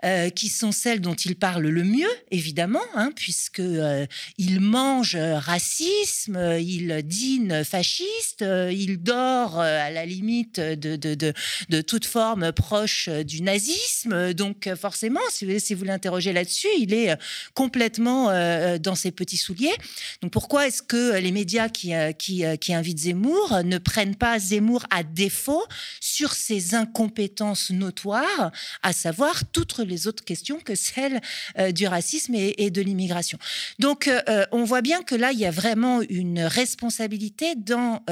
euh, qui sont celles dont il parle le mieux, évidemment, hein, puisque euh, il mange racisme, il dîne fasciste, euh, il dort à la limite de, de, de, toute forme proche du nazisme. Donc, forcément, si vous, l'interrogez là-dessus, il est complètement dans ses petits souliers. Donc, pourquoi est-ce que les médias qui, qui, qui invitent Zemmour ne prennent pas Zemmour à défaut sur ses incompétences notoires, à savoir toutes les autres questions que celles euh, du racisme et, de l'immigration. Donc, euh, euh, on voit bien que là, il y a vraiment une responsabilité dans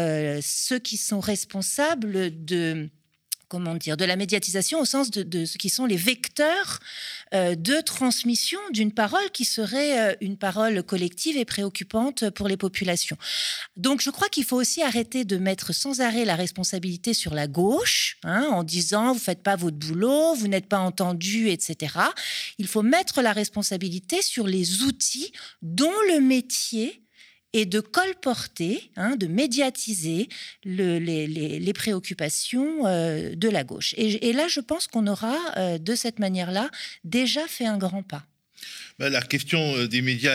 ceux qui sont responsables de comment dire, de la médiatisation au sens de, ce qui sont les vecteurs euh, de transmission d'une parole qui serait euh, une parole collective et préoccupante pour les populations. Donc je crois qu'il faut aussi arrêter de mettre sans arrêt la responsabilité sur la gauche, hein, en disant vous faites pas votre boulot, vous n'êtes pas entendu, etc. Il faut mettre la responsabilité sur les outils dont le métier et de colporter, hein, de médiatiser les, préoccupations euh, de la gauche. Et, là, je pense qu'on aura, euh, de cette manière-là, déjà fait un grand pas. Bah, la question euh, des médias,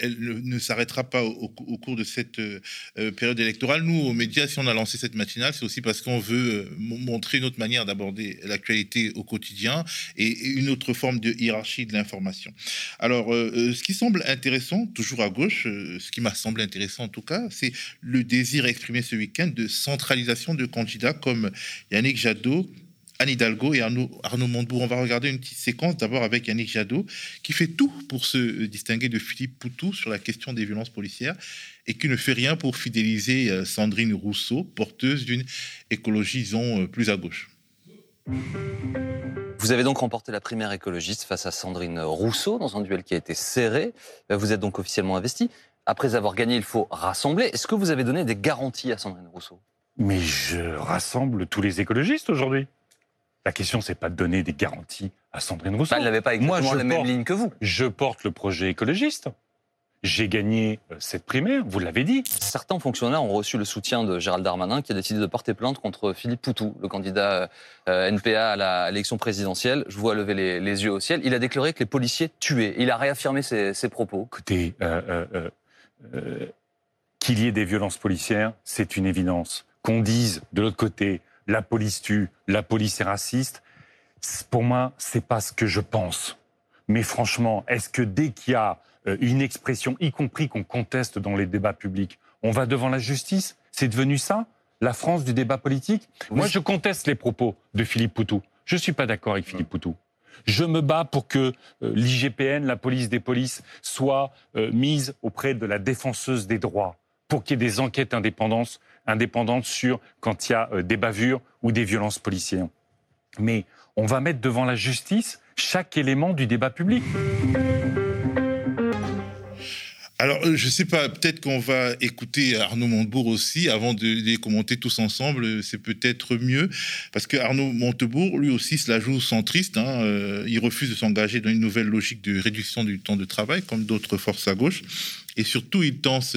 elle, ne s'arrêtera pas au, cours de cette euh, euh, période électorale. Nous, aux médias, si on a lancé cette matinale, c'est aussi parce qu'on veut montrer une autre manière d'aborder l'actualité au quotidien et, une autre forme de hiérarchie de l'information. Alors, ce qui semble intéressant, toujours à gauche, ce qui m'a semblé intéressant en tout cas, c'est le désir exprimé ce week-end de centralisation de candidats comme Yannick Jadot, Anne Hidalgo et Arnaud, Arnaud Montebourg. On va regarder une petite séquence d'abord avec Yannick Jadot, qui fait tout pour se distinguer de Philippe Poutou sur la question des violences policières et qui ne fait rien pour fidéliser euh, Sandrine Rousseau, porteuse d'une écologie, disons, euh, plus à gauche. Vous avez donc remporté la primaire écologiste face à Sandrine Rousseau dans un duel qui a été serré. Vous êtes donc officiellement investi. Après avoir gagné, il faut rassembler. Est-ce que vous avez donné des garanties à Sandrine Rousseau? Mais je rassemble tous les écologistes aujourd'hui. La question, c'est pas de donner des garanties à Sandrine Rousseau. elle n'avait pas exactement Moi, je la même ligne que vous. Je porte le projet écologiste. J'ai gagné euh, cette primaire, vous l'avez dit. Certains fonctionnaires ont reçu le soutien de Gérald Darmanin qui a décidé de porter plainte contre Philippe Poutou, le candidat euh, NPA à l'élection présidentielle. Je vois lever les, yeux au ciel. Il a déclaré que les policiers tuaient. Il a réaffirmé ses, propos. Écoutez, euh, qu'il y ait des violences policières, c'est une évidence. Qu'on dise de l'autre côté, la police tue, la police est raciste. Pour moi, c'est pas ce que je pense. Mais franchement, est-ce que dès qu'il y a euh, une expression, y compris qu'on conteste dans les débats publics, on va devant la justice? C'est devenu ça La France du débat politique? Moi, je conteste les propos de Philippe Poutou. Je ne suis pas d'accord avec Philippe Poutou. Je me bats pour que euh, l'IGPN, la police des polices, soit euh, mise auprès de la défenseuse des droits, pour qu'il y ait des enquêtes indépendantes indépendante sur quand il y a euh, des bavures ou des violences policières. Mais on va mettre devant la justice chaque élément du débat public. Alors, euh, je sais pas, peut-être qu'on va écouter Arnaud Montebourg aussi avant de les commenter tous ensemble. C'est peut-être mieux parce que Arnaud Montebourg, lui aussi, se la joue centriste. Hein, euh, il refuse de s'engager dans une nouvelle logique de réduction du temps de travail, comme d'autres forces à gauche. Et surtout, il tense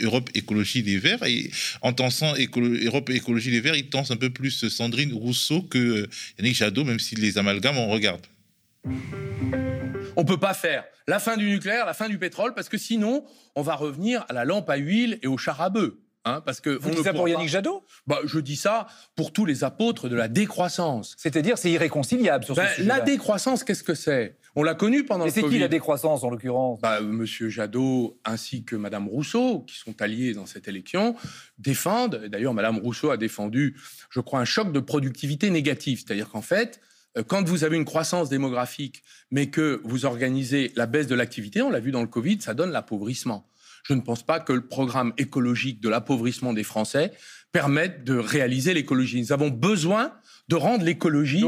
Europe Écologie Les Verts. Et en tensant Europe Écologie Les Verts, il tense un peu plus Sandrine Rousseau que euh, Yannick Jadot, même si les amalgames, on regarde. On peut pas faire la fin du nucléaire, la fin du pétrole, parce que sinon, on va revenir à la lampe à huile et au char à bœuf. Hein, parce que Vous dites ça pour Yannick Jadot? Bah, Je dis ça pour tous les apôtres de la décroissance. C'est-à-dire, c'est irréconciliable sur ce Ben, sujet La décroissance, qu'est-ce que c'est? On l'a connu pendant Et le c'est qui Covid. la décroissance, en l'occurrence? Bah, Monsieur Jadot ainsi que Madame Rousseau, qui sont alliés dans cette élection, défendent. D'ailleurs, Madame Rousseau a défendu, je crois, un choc de productivité négatif. C'est-à-dire qu'en fait, euh, quand vous avez une croissance démographique, mais que vous organisez la baisse de l'activité, on l'a vu dans le Covid, ça donne l'appauvrissement. Je ne pense pas que le programme écologique de l'appauvrissement des Français permette de réaliser l'écologie. Nous avons besoin de rendre l'écologie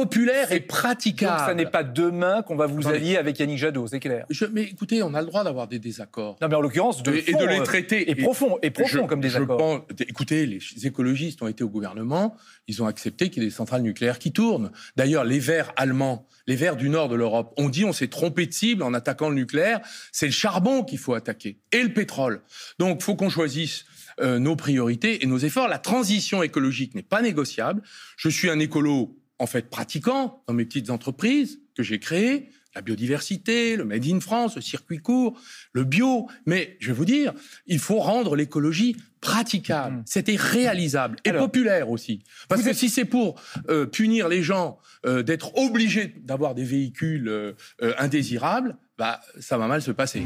populaire et praticable. Donc, ça n'est pas demain qu'on va vous Attendez. allier avec Yannick Jadot, c'est clair. Je- mais écoutez, on a le droit d'avoir des désaccords. Non, mais en l'occurrence, de et, et de les euh, traiter. et profond, et profond je- comme je désaccord. pense- écoutez, les écologistes ont été au gouvernement, ils ont accepté qu'il y ait des centrales nucléaires qui tournent. D'ailleurs, les Verts allemands, les Verts du nord de l'Europe, ont dit on s'est trompé de cible en attaquant le nucléaire. C'est le charbon qu'il faut attaquer et le pétrole. Donc, faut qu'on choisisse. euh, nos priorités et nos efforts. La transition écologique n'est pas négociable. Je suis un écolo, en fait, pratiquant dans mes petites entreprises que j'ai créées. La biodiversité, le Made in France, le circuit court, le bio. Mais je vais vous dire, il faut rendre l'écologie praticable. C'était réalisable et Alors, populaire aussi. Parce que si c'est pour euh, punir les gens euh, d'être obligés d'avoir des véhicules euh, indésirables, bah, ça va mal se passer.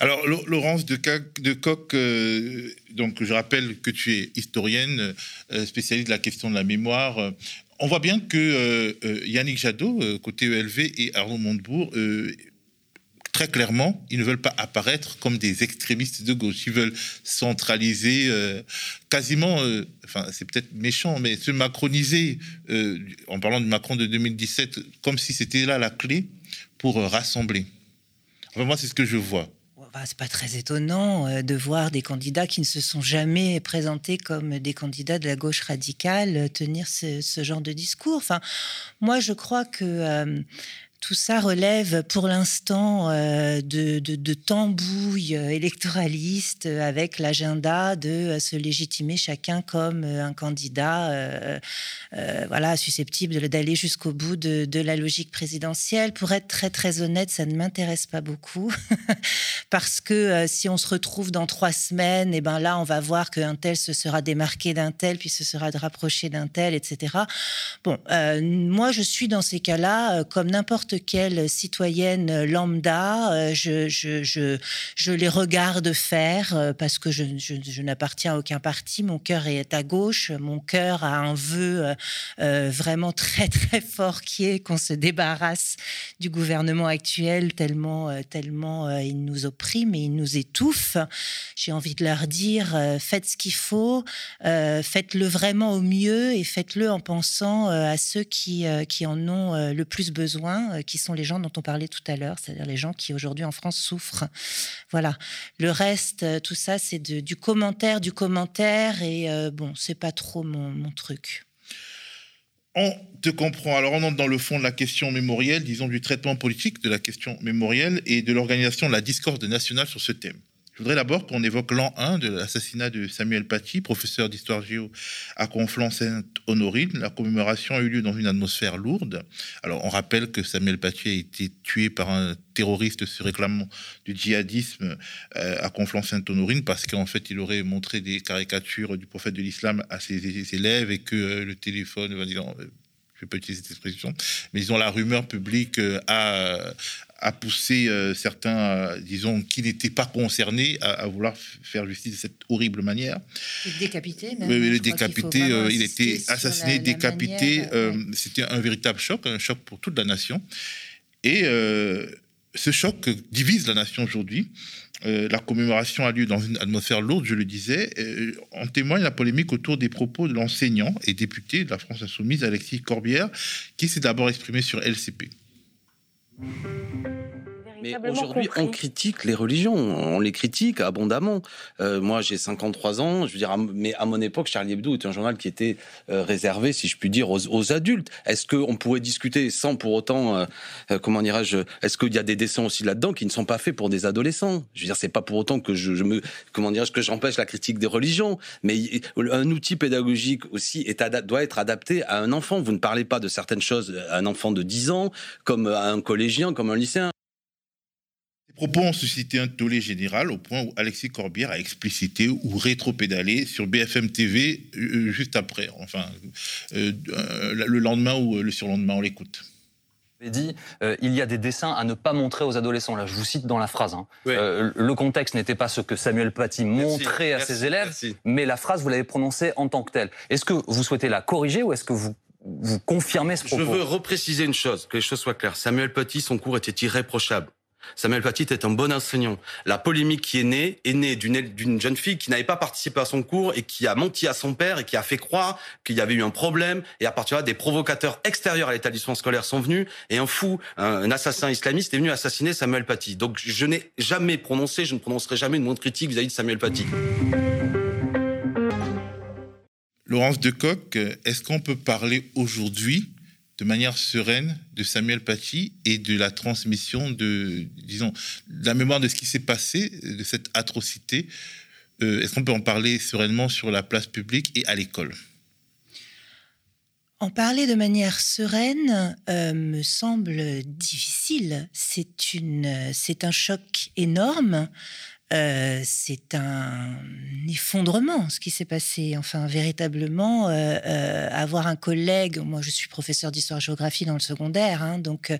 Alors, Lo- Laurence de, de Coq, euh, donc je rappelle que tu es historienne, euh, spécialiste de la question de la mémoire. On voit bien que euh, Yannick Jadot, côté ELV, et Arnaud Montebourg, très clairement, ils ne veulent pas apparaître comme des extrémistes de gauche. Ils veulent centraliser quasiment, enfin c'est peut-être méchant, mais se macroniser, en parlant du Macron de 2017, comme si c'était là la clé pour rassembler. Enfin, moi, c'est ce que je vois. Bah, c'est pas très étonnant euh, de voir des candidats qui ne se sont jamais présentés comme des candidats de la gauche radicale euh, tenir ce, genre de discours. Moi, je crois que euh, tout ça relève pour l'instant euh, de, de, de tambouilles euh, électoralistes euh, avec l'agenda de se légitimer chacun comme un candidat voilà, susceptible d'aller jusqu'au bout de, la logique présidentielle. Pour être très très honnête, ça ne m'intéresse pas beaucoup parce que si on se retrouve dans trois semaines, et ben là on va voir qu'un tel se sera démarqué d'un tel, puis se sera rapproché d'un tel, etc. Bon, moi je suis dans ces cas-là comme n'importe quelle citoyenne lambda, euh, je, les regarde faire euh, parce que je, n'appartiens à aucun parti, mon cœur est à gauche, mon cœur a un vœu euh, vraiment très très fort qui est qu'on se débarrasse du gouvernement actuel tellement tellement il nous opprime et il nous étouffe. J'ai envie de leur dire faites ce qu'il faut, faites-le vraiment au mieux et faites-le en pensant à ceux qui en ont le plus besoin, euh, qui sont les gens dont on parlait tout à l'heure, c'est-à-dire les gens qui aujourd'hui en France souffrent. Voilà. Le reste, euh, tout ça, c'est du commentaire, du commentaire et euh, bon, c'est pas trop mon, mon truc. On te comprend. Alors, on entre dans le fond de la question mémorielle, disons du traitement politique de la question mémorielle et de l'organisation de la discorde nationale sur ce thème. Je voudrais d'abord qu'on évoque l'an 1 de l'assassinat de Samuel Paty, professeur d'histoire géo à Conflans-Sainte-Honorine. La commémoration a eu lieu dans une atmosphère lourde. Alors, on rappelle que Samuel Paty a été tué par un terroriste se réclamant du djihadisme euh, à Conflans-Sainte-Honorine parce qu'en fait, il aurait montré des caricatures du prophète de l'islam à ses, élèves et que euh, le téléphone, euh, je vais pas utiliser cette expression, mais disons la rumeur publique euh, a, a poussé euh, certains, euh, disons, qui n'étaient pas concernés à, à vouloir faire justice de cette horrible manière. Et décapité, même. Le décapité, vraiment euh, il était assassiné, la- décapité. euh, ouais. C'était un véritable choc, un choc pour toute la nation. Et ce choc divise la nation aujourd'hui. Euh, la commémoration a lieu dans une atmosphère lourde, je le disais. Euh, en témoigne la polémique autour des propos de l'enseignant et député de la France Insoumise, Alexis Corbière, qui s'est d'abord exprimé sur LCP. thank you véritablement Aujourd'hui, on critique les religions, on les critique abondamment. Euh, moi, j'ai 53 ans, je veux dire, à- mais à mon époque, Charlie Hebdo était un journal qui était euh, réservé, si je puis dire, aux, aux adultes. Est-ce qu'on pourrait discuter sans pour autant, euh, euh, comment dirais-je, est-ce qu'il y a des dessins aussi là-dedans qui ne sont pas faits pour des adolescents? Je veux dire, c'est pas pour autant que je, je me, comment dirais-je, que j'empêche la critique des religions, mais un outil pédagogique aussi est doit être adapté à un enfant. Vous ne parlez pas de certaines choses à un enfant de 10 ans, comme à un collégien, comme un lycéen. Propos ont suscité un tollé général au point où Alexis Corbière a explicité ou rétro-pédalé sur BFM TV euh, juste après, enfin, euh, euh, le lendemain ou le surlendemain, on l'écoute. avez dit euh, il y a des dessins à ne pas montrer aux adolescents. Là, je vous cite dans la phrase. hein. Euh, le contexte n'était pas ce que Samuel Paty montrait à merci, ses élèves, mais la phrase, vous l'avez prononcée en tant que telle. Est-ce que vous souhaitez la corriger ou est-ce que vous, vous confirmez ce propos? Je veux repréciser une chose, que les choses soient claires. Samuel Paty, son cours était irréprochable. Samuel Paty était un bon enseignant. La polémique qui est née est née d'une jeune fille qui n'avait pas participé à son cours et qui a menti à son père et qui a fait croire qu'il y avait eu un problème. Et à partir de là, des provocateurs extérieurs à l'établissement scolaire sont venus et un fou, un, assassin islamiste est venu assassiner Samuel Paty. Donc je n'ai jamais prononcé, je ne prononcerai jamais une mot de critique vis-à-vis de Samuel Paty. Laurence Decoq, est-ce qu'on peut parler aujourd'hui de manière sereine de Samuel Paty et de la transmission de, disons, de la mémoire de ce qui s'est passé, de cette atrocité Euh, Est-ce qu'on peut en parler sereinement sur la place publique et à l'école? En parler de manière sereine euh, me semble difficile. C'est c'est un choc énorme. Euh, c'est un effondrement ce qui s'est passé. Enfin, véritablement, euh, euh, avoir un collègue, moi je suis professeur d'histoire-géographie dans le secondaire, hein, donc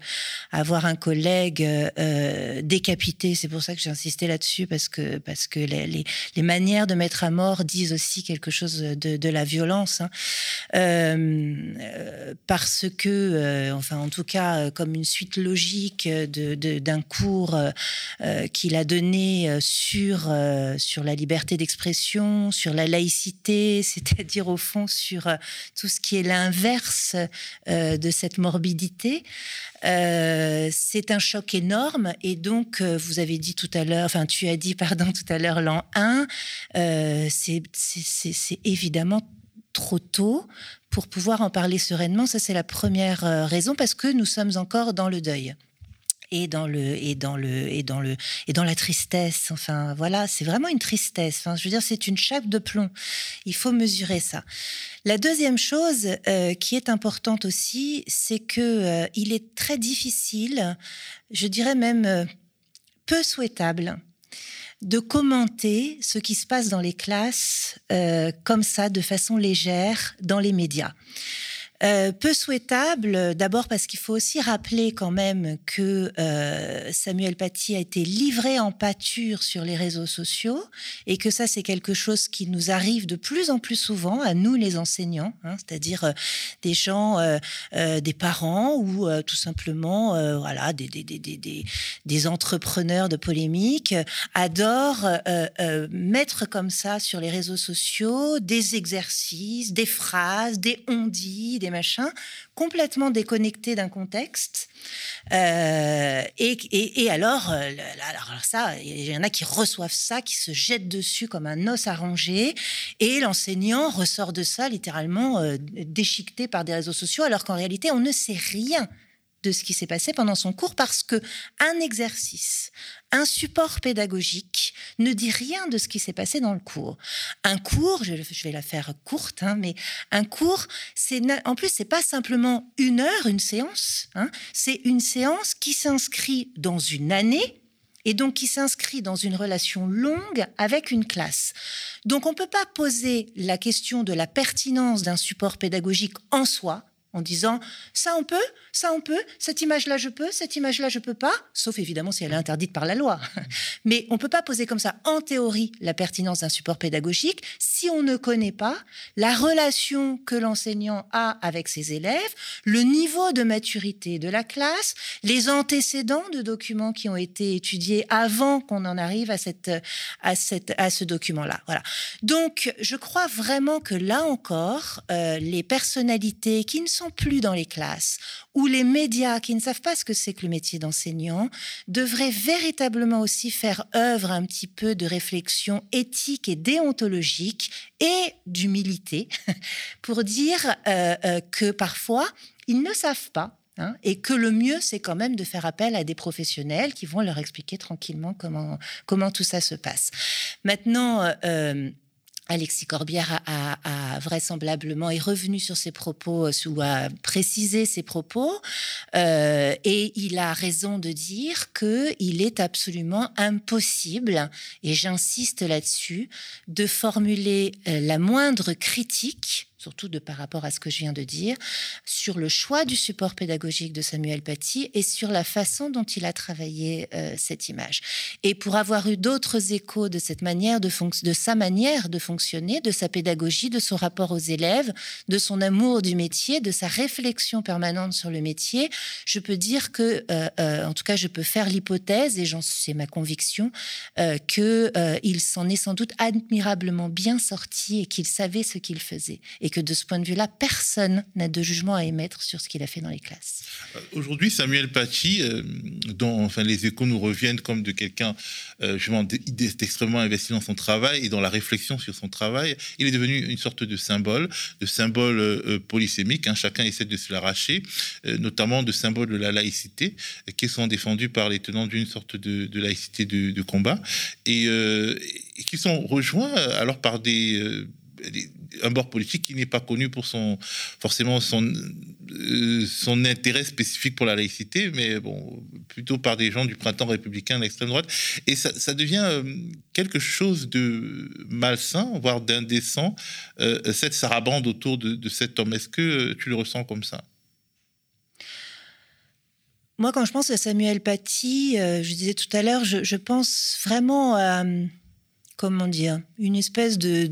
avoir un collègue décapité, c'est pour ça que j'ai insisté là-dessus, parce que, parce que les, manières de mettre à mort disent aussi quelque chose de, de la violence. hein. Parce que, enfin en tout cas, comme une suite logique de- de- d'un cours qu'il a donné sur, euh, sur la liberté d'expression, sur la laïcité, c'est-à-dire au fond sur euh, tout ce qui est l'inverse euh, de cette morbidité. C'est un choc énorme et donc vous avez dit tout à l'heure, enfin tu as dit pardon tout à l'heure l'an 1, euh, c'est évidemment trop tôt pour pouvoir en parler sereinement. Ça, c'est la première raison parce que nous sommes encore dans le deuil. Et dans le et dans le et dans le et dans la tristesse. Enfin voilà, c'est vraiment une tristesse. Enfin, je veux dire, c'est une chape de plomb. Il faut mesurer ça. La deuxième chose euh, qui est importante aussi, c'est que euh, il est très difficile, je dirais même euh, peu souhaitable, de commenter ce qui se passe dans les classes comme ça, de façon légère, dans les médias. Euh, peu souhaitable, d'abord parce qu'il faut aussi rappeler quand même que euh, Samuel Paty a été livré en pâture sur les réseaux sociaux et que ça c'est quelque chose qui nous arrive de plus en plus souvent à nous les enseignants, hein, c'est-à-dire euh, des gens, des parents ou tout simplement voilà des, des, des, des, entrepreneurs de polémique adorent mettre comme ça sur les réseaux sociaux des exercices, des phrases, des on-dit, des machins complètement déconnectés d'un contexte. Euh, et, et, euh, alors, alors ça, il y en a qui reçoivent ça, qui se jettent dessus comme un os ranger, et l'enseignant ressort de ça littéralement euh, déchiqueté par des réseaux sociaux, alors qu'en réalité, on ne sait rien de ce qui s'est passé pendant son cours parce que un exercice, un support pédagogique ne dit rien de ce qui s'est passé dans le cours. Un cours, je, vais la faire courte, hein, mais un cours, c'est en plus c'est pas simplement une heure, une séance, hein, c'est une séance qui s'inscrit dans une année et donc qui s'inscrit dans une relation longue avec une classe. Donc on ne peut pas poser la question de la pertinence d'un support pédagogique en soi en disant ça on peut, ça on peut, cette image-là je peux, cette image-là je peux pas, sauf évidemment si elle est interdite par la loi. Mais on peut pas poser comme ça en théorie la pertinence d'un support pédagogique si on ne connaît pas la relation que l'enseignant a avec ses élèves, le niveau de maturité de la classe, les antécédents de documents qui ont été étudiés avant qu'on en arrive à cette à cette à ce document-là. Voilà. Donc je crois vraiment que là encore euh, les personnalités qui ne sont plus dans les classes, où les médias qui ne savent pas ce que c'est que le métier d'enseignant devraient véritablement aussi faire œuvre un petit peu de réflexion éthique et déontologique et d'humilité pour dire euh, euh, que parfois ils ne savent pas Hein, et que le mieux, c'est quand même de faire appel à des professionnels qui vont leur expliquer tranquillement comment, comment tout ça se passe. Maintenant, euh, Alexis Corbière a, vraisemblablement est revenu sur ses propos euh, ou a précisé ses propos euh, et il a raison de dire que il est absolument impossible et j'insiste là-dessus de formuler euh, la moindre critique surtout de par rapport à ce que je viens de dire, sur le choix du support pédagogique de Samuel Paty et sur la façon dont il a travaillé euh, cette image. Et pour avoir eu d'autres échos de cette manière de, sa manière de fonctionner, de sa pédagogie, de son rapport aux élèves, de son amour du métier, de sa réflexion permanente sur le métier, je peux dire que, euh, euh, en tout cas, je peux faire l'hypothèse, et c'est ma conviction, euh, que il s'en est sans doute admirablement bien sorti et qu'il savait ce qu'il faisait et que de ce point de vue-là, personne n'a de jugement à émettre sur ce qu'il a fait dans les classes. Aujourd'hui, Samuel Paty, euh, dont enfin, les échos nous reviennent comme de quelqu'un euh, extrêmement investi dans son travail et dans la réflexion sur son travail, il est devenu une sorte de symbole, de symbole euh, polysémique. Hein, chacun essaie de se l'arracher, euh, notamment de symbole de la laïcité, qui sont défendus par les tenants d'une sorte de, laïcité de, combat, et, qui sont rejoints alors par des un bord politique qui n'est pas connu pour son forcément son euh, son intérêt spécifique pour la laïcité, mais bon, plutôt par des gens du printemps républicain d'extrême droite. Et ça, devient euh, quelque chose de malsain, voire d'indécent, euh, cette sarabande autour de, cet homme. Est-ce que tu le ressens comme ça? Moi, quand je pense à Samuel Paty, je disais tout à l'heure, je, pense vraiment à comment dire, une espèce de,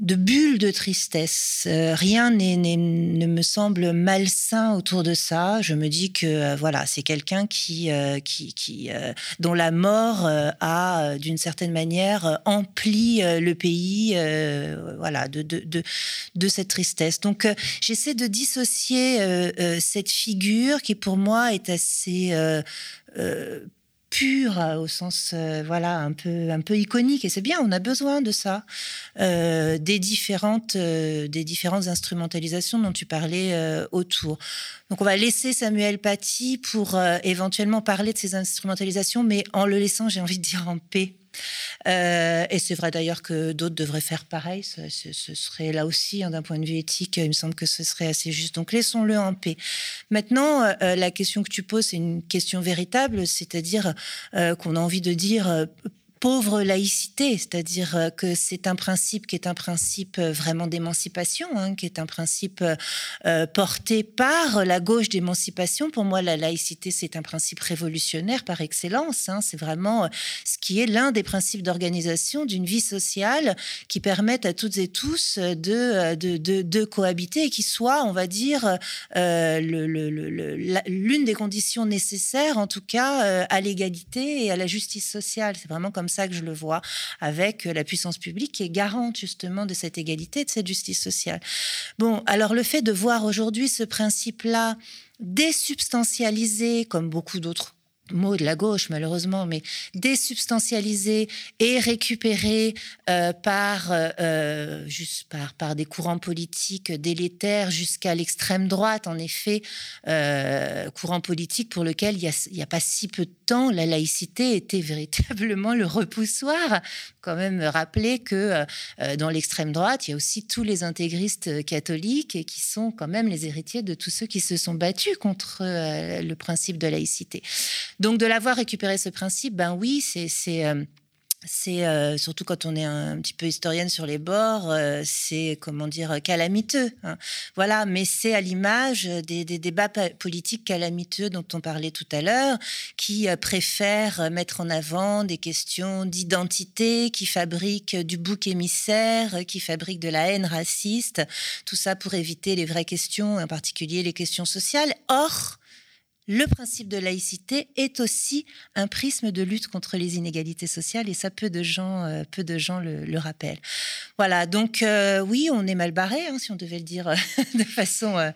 bulle de tristesse. Euh, rien ne me semble malsain autour de ça. Je me dis que euh, voilà, c'est quelqu'un qui, euh, qui, qui dont la mort a, d'une certaine manière, empli le pays, voilà, de, de, cette tristesse. Donc, j'essaie de dissocier cette figure qui, pour moi, est assez pure au sens euh, voilà un peu un peu iconique et c'est bien on a besoin de ça. Euh, des différentes euh, des différentes instrumentalisations dont tu parlais euh, autour. Donc on va laisser Samuel Paty pour euh, éventuellement parler de ces instrumentalisations mais en le laissant j'ai envie de dire en paix euh, et c'est vrai d'ailleurs que d'autres devraient faire pareil. Ce, serait là aussi, hein, d'un point de vue éthique, il me semble que ce serait assez juste. Donc laissons-le en paix. Maintenant, euh, la question que tu poses, c'est une question véritable, c'est-à-dire euh, qu'on a envie de dire pauvre laïcité, c'est-à-dire euh, que c'est un principe qui est un principe euh, vraiment d'émancipation, hein, qui est un principe euh, porté par la gauche d'émancipation. Pour moi, la laïcité, c'est un principe révolutionnaire par excellence. Hein, c'est vraiment ce qui est l'un des principes d'organisation d'une vie sociale qui permettent à toutes et tous de, cohabiter et qui soit, on va dire, l'une des conditions nécessaires, en tout cas, à l'égalité et à la justice sociale. C'est vraiment comme comme ça que je le vois, avec la puissance publique qui est garante justement de cette égalité, de cette justice sociale. Bon, alors le fait de voir aujourd'hui ce principe-là désubstantialisé, comme beaucoup d'autres mot de la gauche malheureusement, mais désubstantialisé et récupéré euh, par euh, juste par par des courants politiques délétères jusqu'à l'extrême droite. En effet, euh, courant politique pour lequel il y, a, il y a pas si peu de temps la laïcité était véritablement le repoussoir. Quand même rappeler que euh, dans l'extrême droite, il y a aussi tous les intégristes catholiques qui sont quand même les héritiers de tous ceux qui se sont battus contre euh, le principe de laïcité. Donc de l'avoir récupéré ce principe, ben oui, c'est c'est euh, surtout quand on est un, petit peu historienne sur les bords, euh, c'est comment dire calamiteux. Hein. Voilà, mais c'est à l'image des, des, débats politiques calamiteux dont on parlait tout à l'heure, qui euh, préfèrent mettre en avant des questions d'identité, qui fabriquent du bouc émissaire, qui fabriquent de la haine raciste, tout ça pour éviter les vraies questions, en particulier les questions sociales. Or, le principe de laïcité est aussi un prisme de lutte contre les inégalités sociales et ça peu de gens, euh, peu de gens le, le rappellent. Voilà, donc euh, oui, on est mal barré, hein, si on devait le dire euh, de façon euh,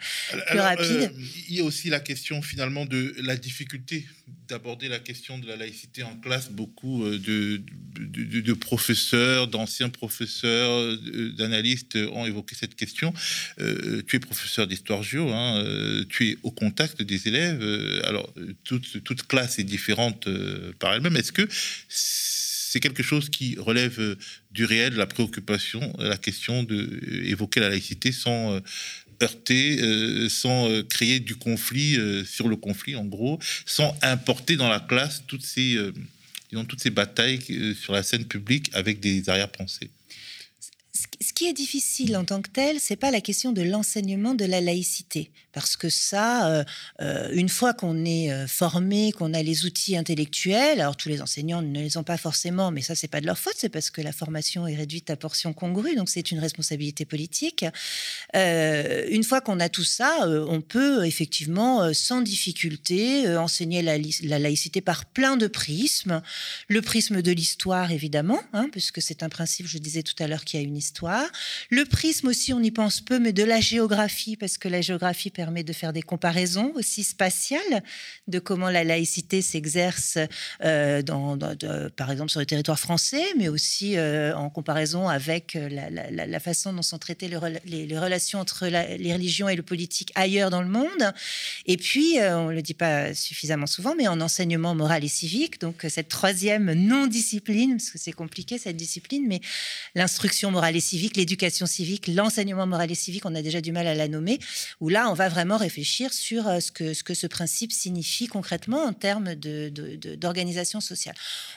plus rapide. il y a aussi la question finalement de la difficulté d'aborder la question de la laïcité en classe. Beaucoup de, de, de- de professeurs, d'anciens professeurs, d'analystes ont évoqué cette question. Tu es professeur d'histoire géo, hein, tu es au contact des élèves. Euh, alors, toute, classe est différente euh, par elle-même. Est-ce que c'est quelque chose qui relève euh, du réel, la préoccupation, la question de euh, évoquer la laïcité sans heurter, sans créer du conflit sur le conflit, en gros, sans importer dans la classe toutes ces, toutes ces batailles sur la scène publique avec des arrière-pensées? Qui est difficile en tant que tel, c'est pas la question de l'enseignement de la laïcité, parce que ça, euh, euh, une fois qu'on est euh, formé, qu'on a les outils intellectuels, alors tous les enseignants ne les ont pas forcément, mais ça c'est pas de leur faute, c'est parce que la formation est réduite à portion congrue, donc c'est une responsabilité politique. Une fois qu'on a tout ça, on peut effectivement sans difficulté enseigner la, laïcité par plein de prismes. Le prisme de l'histoire, évidemment, hein, puisque c'est un principe, je disais tout à l'heure, qu'il y a une histoire. Le prisme aussi, on y pense peu, mais de la géographie, parce que la géographie permet de faire des comparaisons aussi spatiales de comment la laïcité s'exerce, euh, par exemple, sur le territoire français, mais aussi euh, en comparaison avec euh, la, façon dont sont traitées les, rela- les- les relations entre les religions et le politique ailleurs dans le monde. Et puis, on ne le dit pas suffisamment souvent, mais en enseignement moral et civique, donc cette troisième non-discipline, parce que c'est compliqué cette discipline, mais l'instruction morale et civique, l'éducation civique, l'enseignement moral et civique, on a déjà du mal à la nommer, où là, on va vraiment réfléchir sur euh, ce que ce, principe signifie concrètement en termes d'organisation sociale.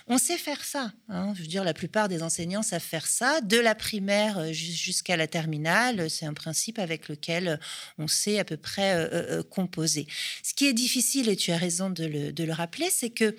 On sait faire ça. hein. Je veux dire, la plupart des enseignants savent faire ça, de la primaire euh, jus- jusqu'à la terminale. C'est un principe avec lequel euh, on sait à peu près composer. Ce qui est difficile, et tu as raison de le rappeler, c'est que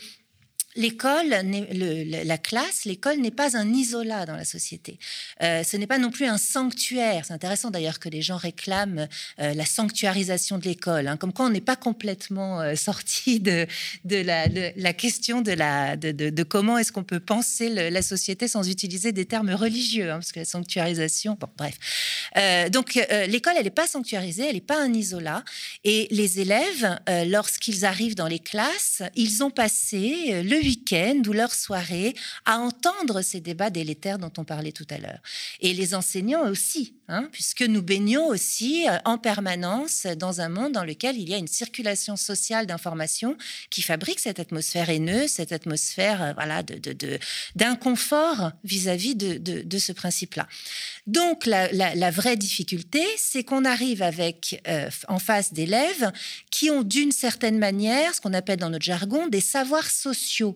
L'école, la classe, l'école n'est pas un isolat dans la société. Euh, ce n'est pas non plus un sanctuaire. C'est intéressant d'ailleurs que les gens réclament euh, la sanctuarisation de l'école, hein, comme quoi on n'est pas complètement euh, sorti de, la, question de, comment est-ce qu'on peut penser la société sans utiliser des termes religieux, hein, parce que la sanctuarisation, bon, bref. Donc l'école, elle n'est pas sanctuarisée, elle n'est pas un isolat. Et les élèves, lorsqu'ils arrivent dans les classes, ils ont passé le week-end ou leur soirée à entendre ces débats délétères dont on parlait tout à l'heure. Et les enseignants aussi, hein, puisque nous baignons aussi euh, en permanence dans un monde dans lequel il y a une circulation sociale d'informations qui fabrique cette atmosphère haineuse, cette atmosphère euh, voilà, de, de- de- d'inconfort vis-à-vis de, de- de ce principe-là. Donc la vraie difficulté, c'est qu'on arrive avec euh, en face d'élèves qui ont d'une certaine manière, ce qu'on appelle dans notre jargon, des savoirs sociaux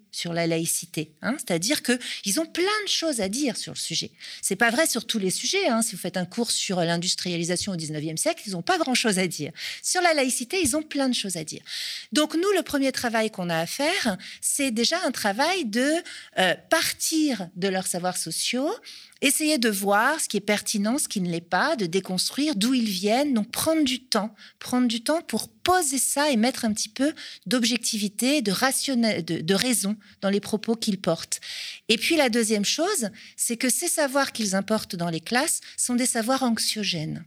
sur la laïcité. hein. C'est-à-dire qu'ils ont plein de choses à dire sur le sujet. C'est pas vrai sur tous les sujets. hein. Si vous faites un cours sur l'industrialisation au 19e siècle, ils n'ont pas grand-chose à dire. Sur la laïcité, ils ont plein de choses à dire. Donc nous, le premier travail qu'on a à faire, c'est déjà un travail de euh, partir de leurs savoirs sociaux, essayer de voir ce qui est pertinent, ce qui ne l'est pas, de déconstruire d'où ils viennent, donc prendre du temps, prendre du temps pour poser ça et mettre un petit peu d'objectivité, de, de raison dans les propos qu'ils portent. Et puis la deuxième chose, c'est que ces savoirs qu'ils importent dans les classes sont des savoirs anxiogènes.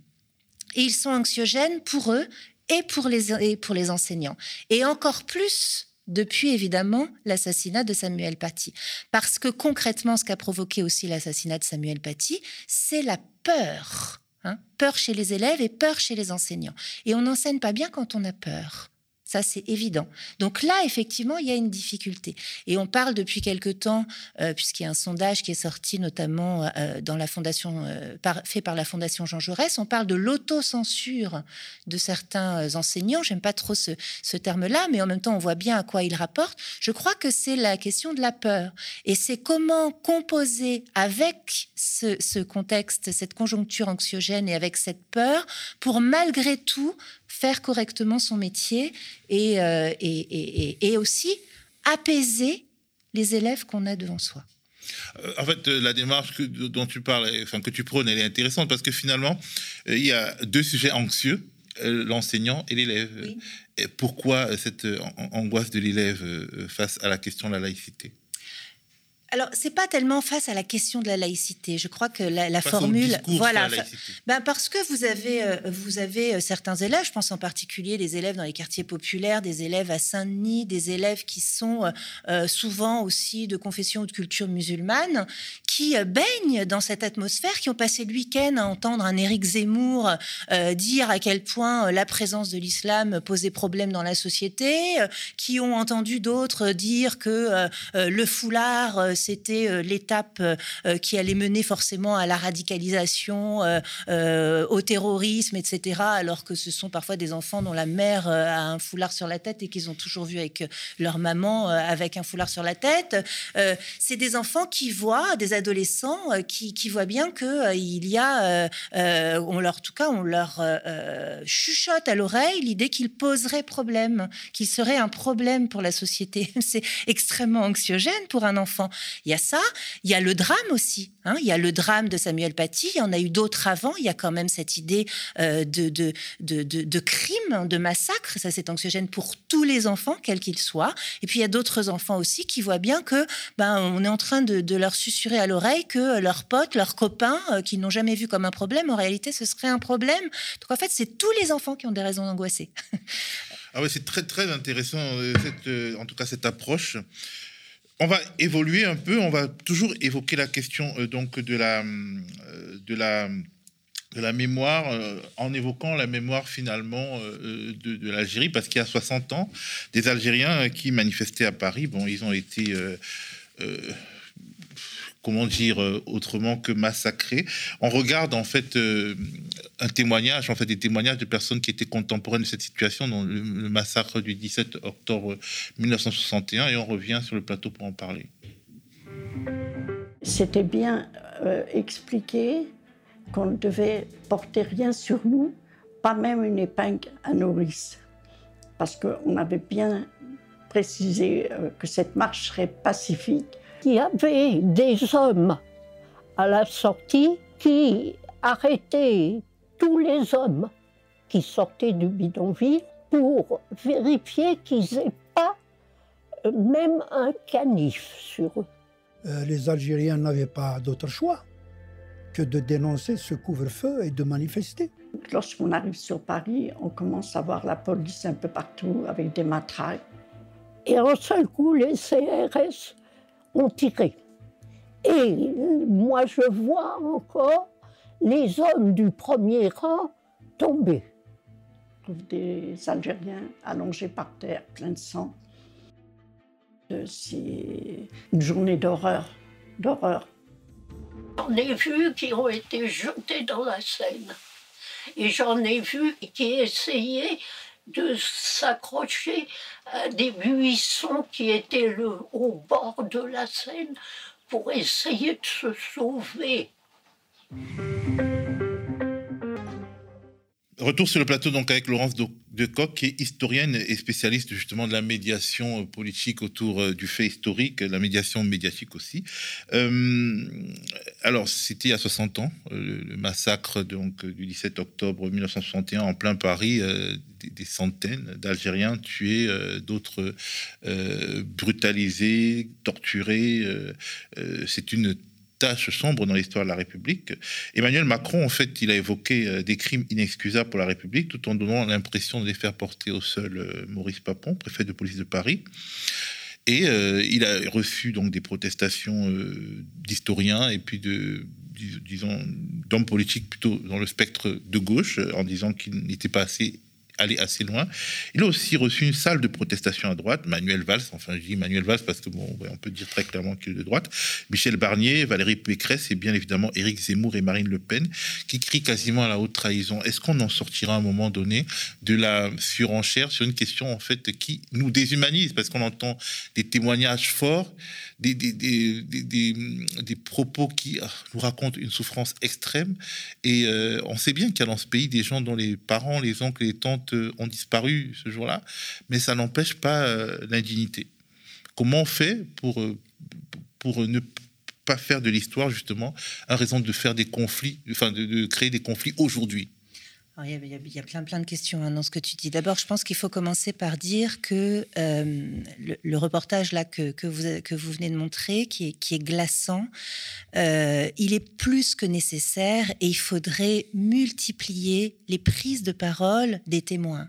Et ils sont anxiogènes pour eux et pour les, pour les enseignants. Et encore plus depuis évidemment l'assassinat de Samuel Paty. Parce que concrètement, ce qu'a provoqué aussi l'assassinat de Samuel Paty, c'est la peur. hein. peur chez les élèves et peur chez les enseignants. Et on n'enseigne pas bien quand on a peur. Ça, c'est évident. Donc là, effectivement, il y a une difficulté. Et on parle depuis quelque temps, euh, puisqu'il y a un sondage qui est sorti notamment euh, dans la fondation, euh, par- fait par la Fondation Jean Jaurès, on parle de l'autocensure de certains enseignants. J'aime pas trop ce, terme-là, mais en même temps, on voit bien à quoi il rapporte. Je crois que c'est la question de la peur. Et c'est comment composer avec ce contexte, cette conjoncture anxiogène et avec cette peur pour malgré tout faire correctement son métier et, euh, et, et- et- et aussi apaiser les élèves qu'on a devant soi. Euh, En fait, euh, la démarche que- dont tu parles, enfin que tu prônes, elle est intéressante parce que finalement, il y a deux sujets anxieux l'enseignant et l'élève. Et Pourquoi cette an- angoisse de l'élève face à la question de la laïcité? Alors, c'est pas tellement face à la question de la laïcité. Je crois que la, formule, voilà, la ben parce que vous avez, euh, vous avez euh, certains élèves, je pense en particulier les élèves dans les quartiers populaires, des élèves à Saint-Denis, des élèves qui sont euh, souvent aussi de confession ou de culture musulmane, qui euh, baignent dans cette atmosphère, qui ont passé le week-end à entendre un Éric Zemmour dire à quel point la présence de l'islam posait problème dans la société, qui ont entendu d'autres dire que le foulard, c'était euh, l'étape euh, euh, qui allait mener forcément à la radicalisation, au terrorisme, etc. Alors que ce sont parfois des enfants dont la mère a un foulard sur la tête et qu'ils ont toujours vu avec leur maman avec un foulard sur la tête. C'est des enfants qui voient, des adolescents qui, qui voient bien que il y a, on leur, en tout cas, on leur chuchote à l'oreille l'idée qu'ils poseraient problème, qu'ils seraient un problème pour la société. c'est extrêmement anxiogène pour un enfant. Il y a ça, il y a le drame aussi. hein. Il y a le drame de Samuel Paty. Il y en a eu d'autres avant. Il y a quand même cette idée euh, de, de, de, de, crime, de massacre. Ça, c'est anxiogène pour tous les enfants, quels qu'ils soient. Et puis il y a d'autres enfants aussi qui voient bien que ben, on est en train de, leur susurrer à l'oreille que leurs potes, leurs copains, euh, qu'ils n'ont jamais vu comme un problème, en réalité, ce serait un problème. Donc en fait, c'est tous les enfants qui ont des raisons d'angoisser. Ah ouais, c'est très très intéressant euh, cette, euh, en tout cas cette approche. On va évoluer un peu. On va toujours évoquer la question euh, donc de la euh, de la de la mémoire euh, en évoquant la mémoire finalement de, de l'Algérie parce qu'il y a 60 ans des Algériens qui manifestaient à Paris. Bon, ils ont été comment dire euh, autrement que massacrés. On regarde en fait euh, un témoignage, en fait des témoignages de personnes qui étaient contemporaines de cette situation, dans le, massacre du 17 octobre 1961, et on revient sur le plateau pour en parler. C'était bien euh, expliqué qu'on ne devait porter rien sur nous, pas même une épingle à nourrice, parce qu'on avait bien précisé euh, que cette marche serait pacifique. Il y avait des hommes à la sortie qui arrêtaient tous les hommes qui sortaient du bidonville pour vérifier qu'ils n'aient pas euh, même un canif sur eux. Euh, les Algériens n'avaient pas d'autre choix que de dénoncer ce couvre-feu et de manifester. Lorsqu'on arrive sur Paris, on commence à voir la police un peu partout avec des matraques. Et en seul coup, les CRS ont tiré. Et moi, je vois encore les hommes du premier rang tomber. Trouve des Algériens allongés par terre, pleins de sang. Euh, C'est une journée d'horreur, d'horreur. J'en ai vu qui ont été jetés dans la Seine. Et j'en ai vu qui essayaient de s'accrocher à des buissons qui étaient le, au bord de la Seine pour essayer de se sauver. Retour sur le plateau donc avec Laurence de, Decoq, qui est historienne et spécialiste justement de la médiation politique autour euh, du fait historique, la médiation médiatique aussi. Euh, alors c'était il y a 60 ans, euh, le massacre donc du 17 octobre 1961 en plein Paris, des, centaines d'Algériens tués, d'autres brutalisés, torturés. C'est une sombre dans l'histoire de la République. Emmanuel Macron, en fait, il a évoqué euh, des crimes inexcusables pour la République, tout en donnant l'impression de les faire porter au seul euh, Maurice Papon, préfet de police de Paris. Et euh, il a reçu donc des protestations d'historiens et puis de, dis- disons, d'hommes politiques plutôt dans le spectre de gauche, en disant qu'il n'était pas assez allé assez loin. Il a aussi reçu une salle de protestation à droite, Manuel Valls, enfin je dis Manuel Valls parce que bon, on peut dire très clairement qu'il est de droite, Michel Barnier, Valérie Pécresse et bien évidemment Éric Zemmour et Marine Le Pen qui crient quasiment à la haute trahison. Est-ce qu'on en sortira à un moment donné de la surenchère sur une question en fait qui nous déshumanise? Parce qu'on entend des témoignages forts, des, des, des, des, propos qui ah, nous racontent une souffrance extrême et euh, on sait bien qu'il y a dans ce pays des gens dont les parents, les oncles les tantes ont disparu ce jour-là, mais ça n'empêche pas euh, l'indignité. Comment on fait pour, euh, pour ne pas faire de l'histoire justement une raison de faire des conflits, enfin de, de créer des conflits aujourd'hui? Il, y a, plein, plein de questions hein, dans ce que tu dis. D'abord, je pense qu'il faut commencer par dire que euh, le, reportage là que, vous, que vous venez de montrer, qui est, qui est glaçant, euh, il est plus que nécessaire et il faudrait multiplier les prises de parole des témoins.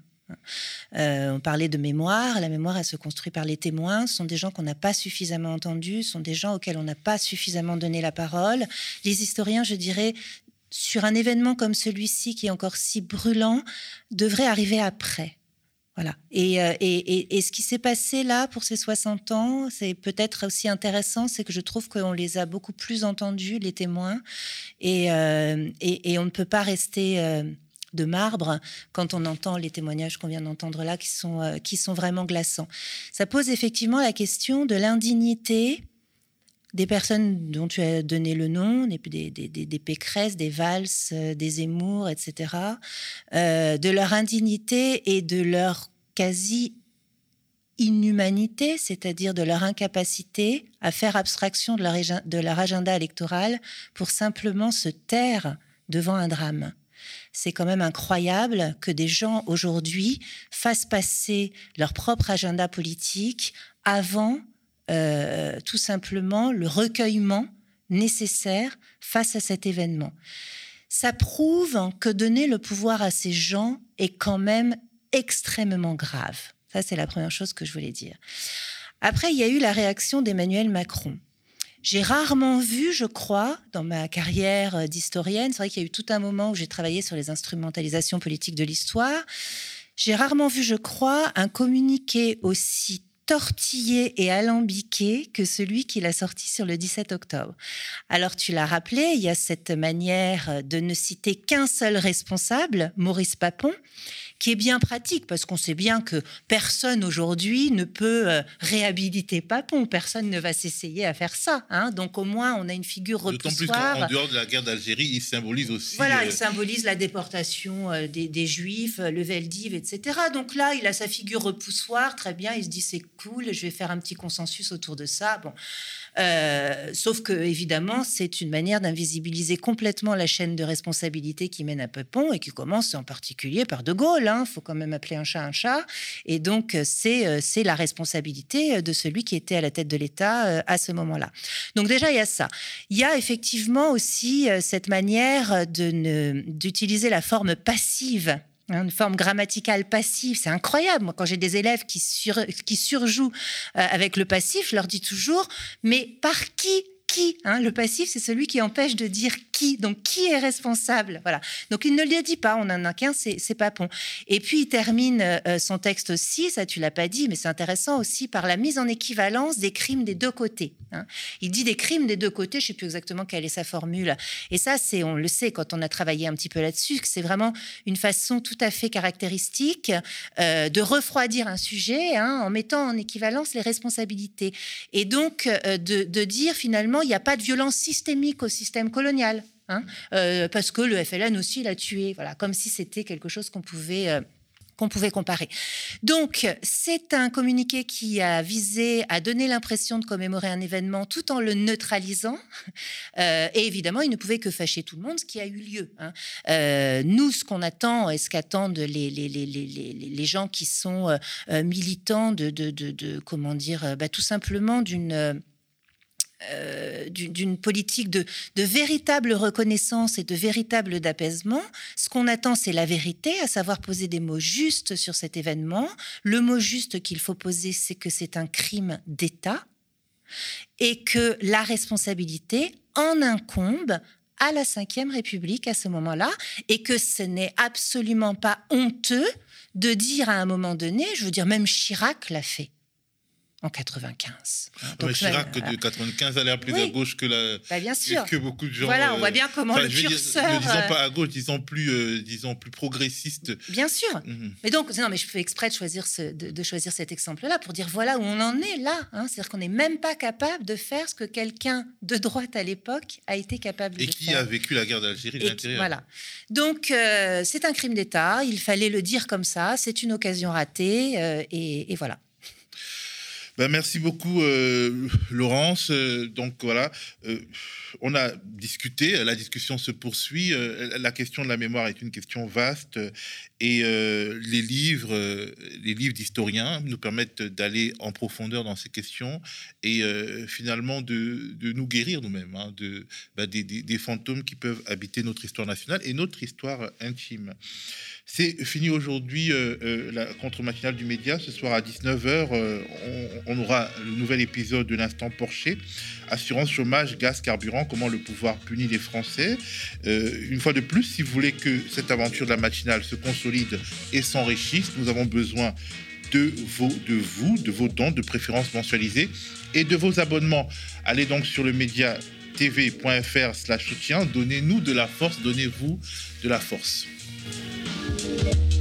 Euh, on parlait de mémoire. La mémoire, elle se construit par les témoins. Ce sont des gens qu'on n'a pas suffisamment entendus, ce sont des gens auxquels on n'a pas suffisamment donné la parole. Les historiens, je dirais, sur un événement comme celui-ci, qui est encore si brûlant, devraient arriver après. Voilà. Et, euh, et, et, ce qui s'est passé là pour ces 60 ans, c'est peut-être aussi intéressant, c'est que je trouve qu'on les a beaucoup plus entendus, les témoins, et, euh, on ne peut pas rester euh, de marbre quand on entend les témoignages qu'on vient d'entendre là, qui sont, qui sont vraiment glaçants. Ça pose effectivement la question de l'indignité des personnes dont tu as donné le nom, des, des, des, des Pécresse, des Valls, euh, des Zemmour, etc., euh, de leur indignité et de leur quasi inhumanité, c'est-à-dire de leur incapacité à faire abstraction de de leur agenda électoral pour simplement se taire devant un drame. C'est quand même incroyable que des gens aujourd'hui fassent passer leur propre agenda politique avant euh, tout simplement le recueillement nécessaire face à cet événement. Ça prouve que donner le pouvoir à ces gens est quand même extrêmement grave. Ça, c'est la première chose que je voulais dire. Après, il y a eu la réaction d'Emmanuel Macron. J'ai rarement vu, je crois, dans ma carrière d'historienne, c'est vrai qu'il y a eu tout un moment où j'ai travaillé sur les instrumentalisations politiques de l'histoire, j'ai rarement vu, je crois, un communiqué aussi tortillé et alambiqué que celui qu'il a sorti sur le 17 octobre. Alors tu l'as rappelé, il y a cette manière de ne citer qu'un seul responsable, Maurice Papon, qui est bien pratique parce qu'on sait bien que personne aujourd'hui ne peut euh, réhabiliter Papon, personne ne va s'essayer à faire ça. hein. Donc au moins on a une figure D'autant plus repoussoire. qu'en en dehors de la guerre d'Algérie, il symbolise aussi. Voilà, euh, il symbolise la déportation euh, des, des Juifs, le Veldiv, etc. Donc là, il a sa figure repoussoire, très bien. Il se dit c'est cool, je vais faire un petit consensus autour de ça. Bon, Euh, sauf que évidemment, c'est une manière d'invisibiliser complètement la chaîne de responsabilité qui mène à Pepon et qui commence en particulier par De Gaulle. Il faut quand même appeler un chat un chat. Et donc, euh, c'est euh, c'est la responsabilité de celui qui était à la tête de l'État à ce moment-là. Donc déjà, il y a ça. Il y a effectivement aussi cette manière d'utiliser la forme passive. Hein, une forme grammaticale passive, c'est incroyable. Moi, quand j'ai des élèves qui, sur- qui surjouent euh, avec le passif, je leur dis toujours, mais par qui hein Le passif, c'est celui qui empêche de dire qui. Donc, qui est responsable? Voilà. Donc, il ne le dit pas. On en a qu'un, c'est Papon. Et puis, il termine euh, son texte aussi, ça tu l'as pas dit, mais c'est intéressant aussi, par la mise en équivalence des crimes des deux côtés. hein. Il dit des crimes des deux côtés, je sais plus exactement quelle est sa formule. Et ça, c'est, on le sait quand on a travaillé un petit peu là-dessus, que c'est vraiment une façon tout à fait caractéristique euh, de refroidir un sujet hein, en mettant en équivalence les responsabilités. Et donc, euh, de, de dire finalement, il n'y a pas de violence systémique au système colonial. hein, euh, parce que le FLN aussi l'a tué, voilà, comme si c'était quelque chose qu'on pouvait euh, qu'on pouvait comparer. Donc, c'est un communiqué qui a visé à donner l'impression de commémorer un événement tout en le neutralisant. Euh, et évidemment, il ne pouvait que fâcher tout le monde, ce qui a eu lieu. hein. Nous, ce qu'on attend et ce qu'attendent les, les, les, les, gens qui sont militants de, de, de, comment dire, bah, tout simplement d'une... euh, d'une d'une politique de, de véritable reconnaissance et de véritable d'apaisement. Ce qu'on attend, c'est la vérité, à savoir poser des mots justes sur cet événement. Le mot juste qu'il faut poser, c'est que c'est un crime d'État et que la responsabilité en incombe à la Ve République à ce moment-là, et que ce n'est absolument pas honteux de dire à un moment donné, je veux dire, même Chirac l'a fait en 95. mais Donc, Chirac de 95 a l'air plus Oui. à gauche que la. Bah, bien sûr. Que beaucoup de gens. Voilà, on euh, voit bien comment le dire, curseur, ne disons euh, pas à gauche, disons plus, euh, disons plus progressiste. Bien sûr. Mhm. Mais donc, non, mais je fais exprès de choisir, ce, de, de choisir cet exemple-là pour dire voilà où on en est là. hein. C'est-à-dire qu'on n'est même pas capable de faire ce que quelqu'un de droite à l'époque a été capable Et de qui faire. a vécu la guerre d'Algérie de Et- l'intérieur. Voilà. Donc, euh, c'est un crime d'État. Il fallait le dire comme ça. C'est une occasion ratée. euh, et, et voilà. Ben, merci beaucoup, euh, Laurence. Euh, donc voilà, euh, on a discuté, la discussion se poursuit. La question de la mémoire est une question vaste et les livres, les livres d'historiens nous permettent d'aller en profondeur dans ces questions et finalement de, nous guérir nous-mêmes hein, de, ben, des fantômes qui peuvent habiter notre histoire nationale et notre histoire intime. C'est fini aujourd'hui euh, euh, la contre-matinale du média. Ce soir à 19h, on, on aura le nouvel épisode de l'instant Porcher. Assurance, chômage, gaz, carburant, comment le pouvoir punit les Français. Euh, une fois de plus, si vous voulez que cette aventure de la matinale se consolide et s'enrichisse, nous avons besoin de, vos, de vous, de vos dons, de préférences mensualisées et de vos abonnements. Allez donc sur le média tv.fr slash soutien, donnez-nous de la force, donnez-vous de la force. Bye.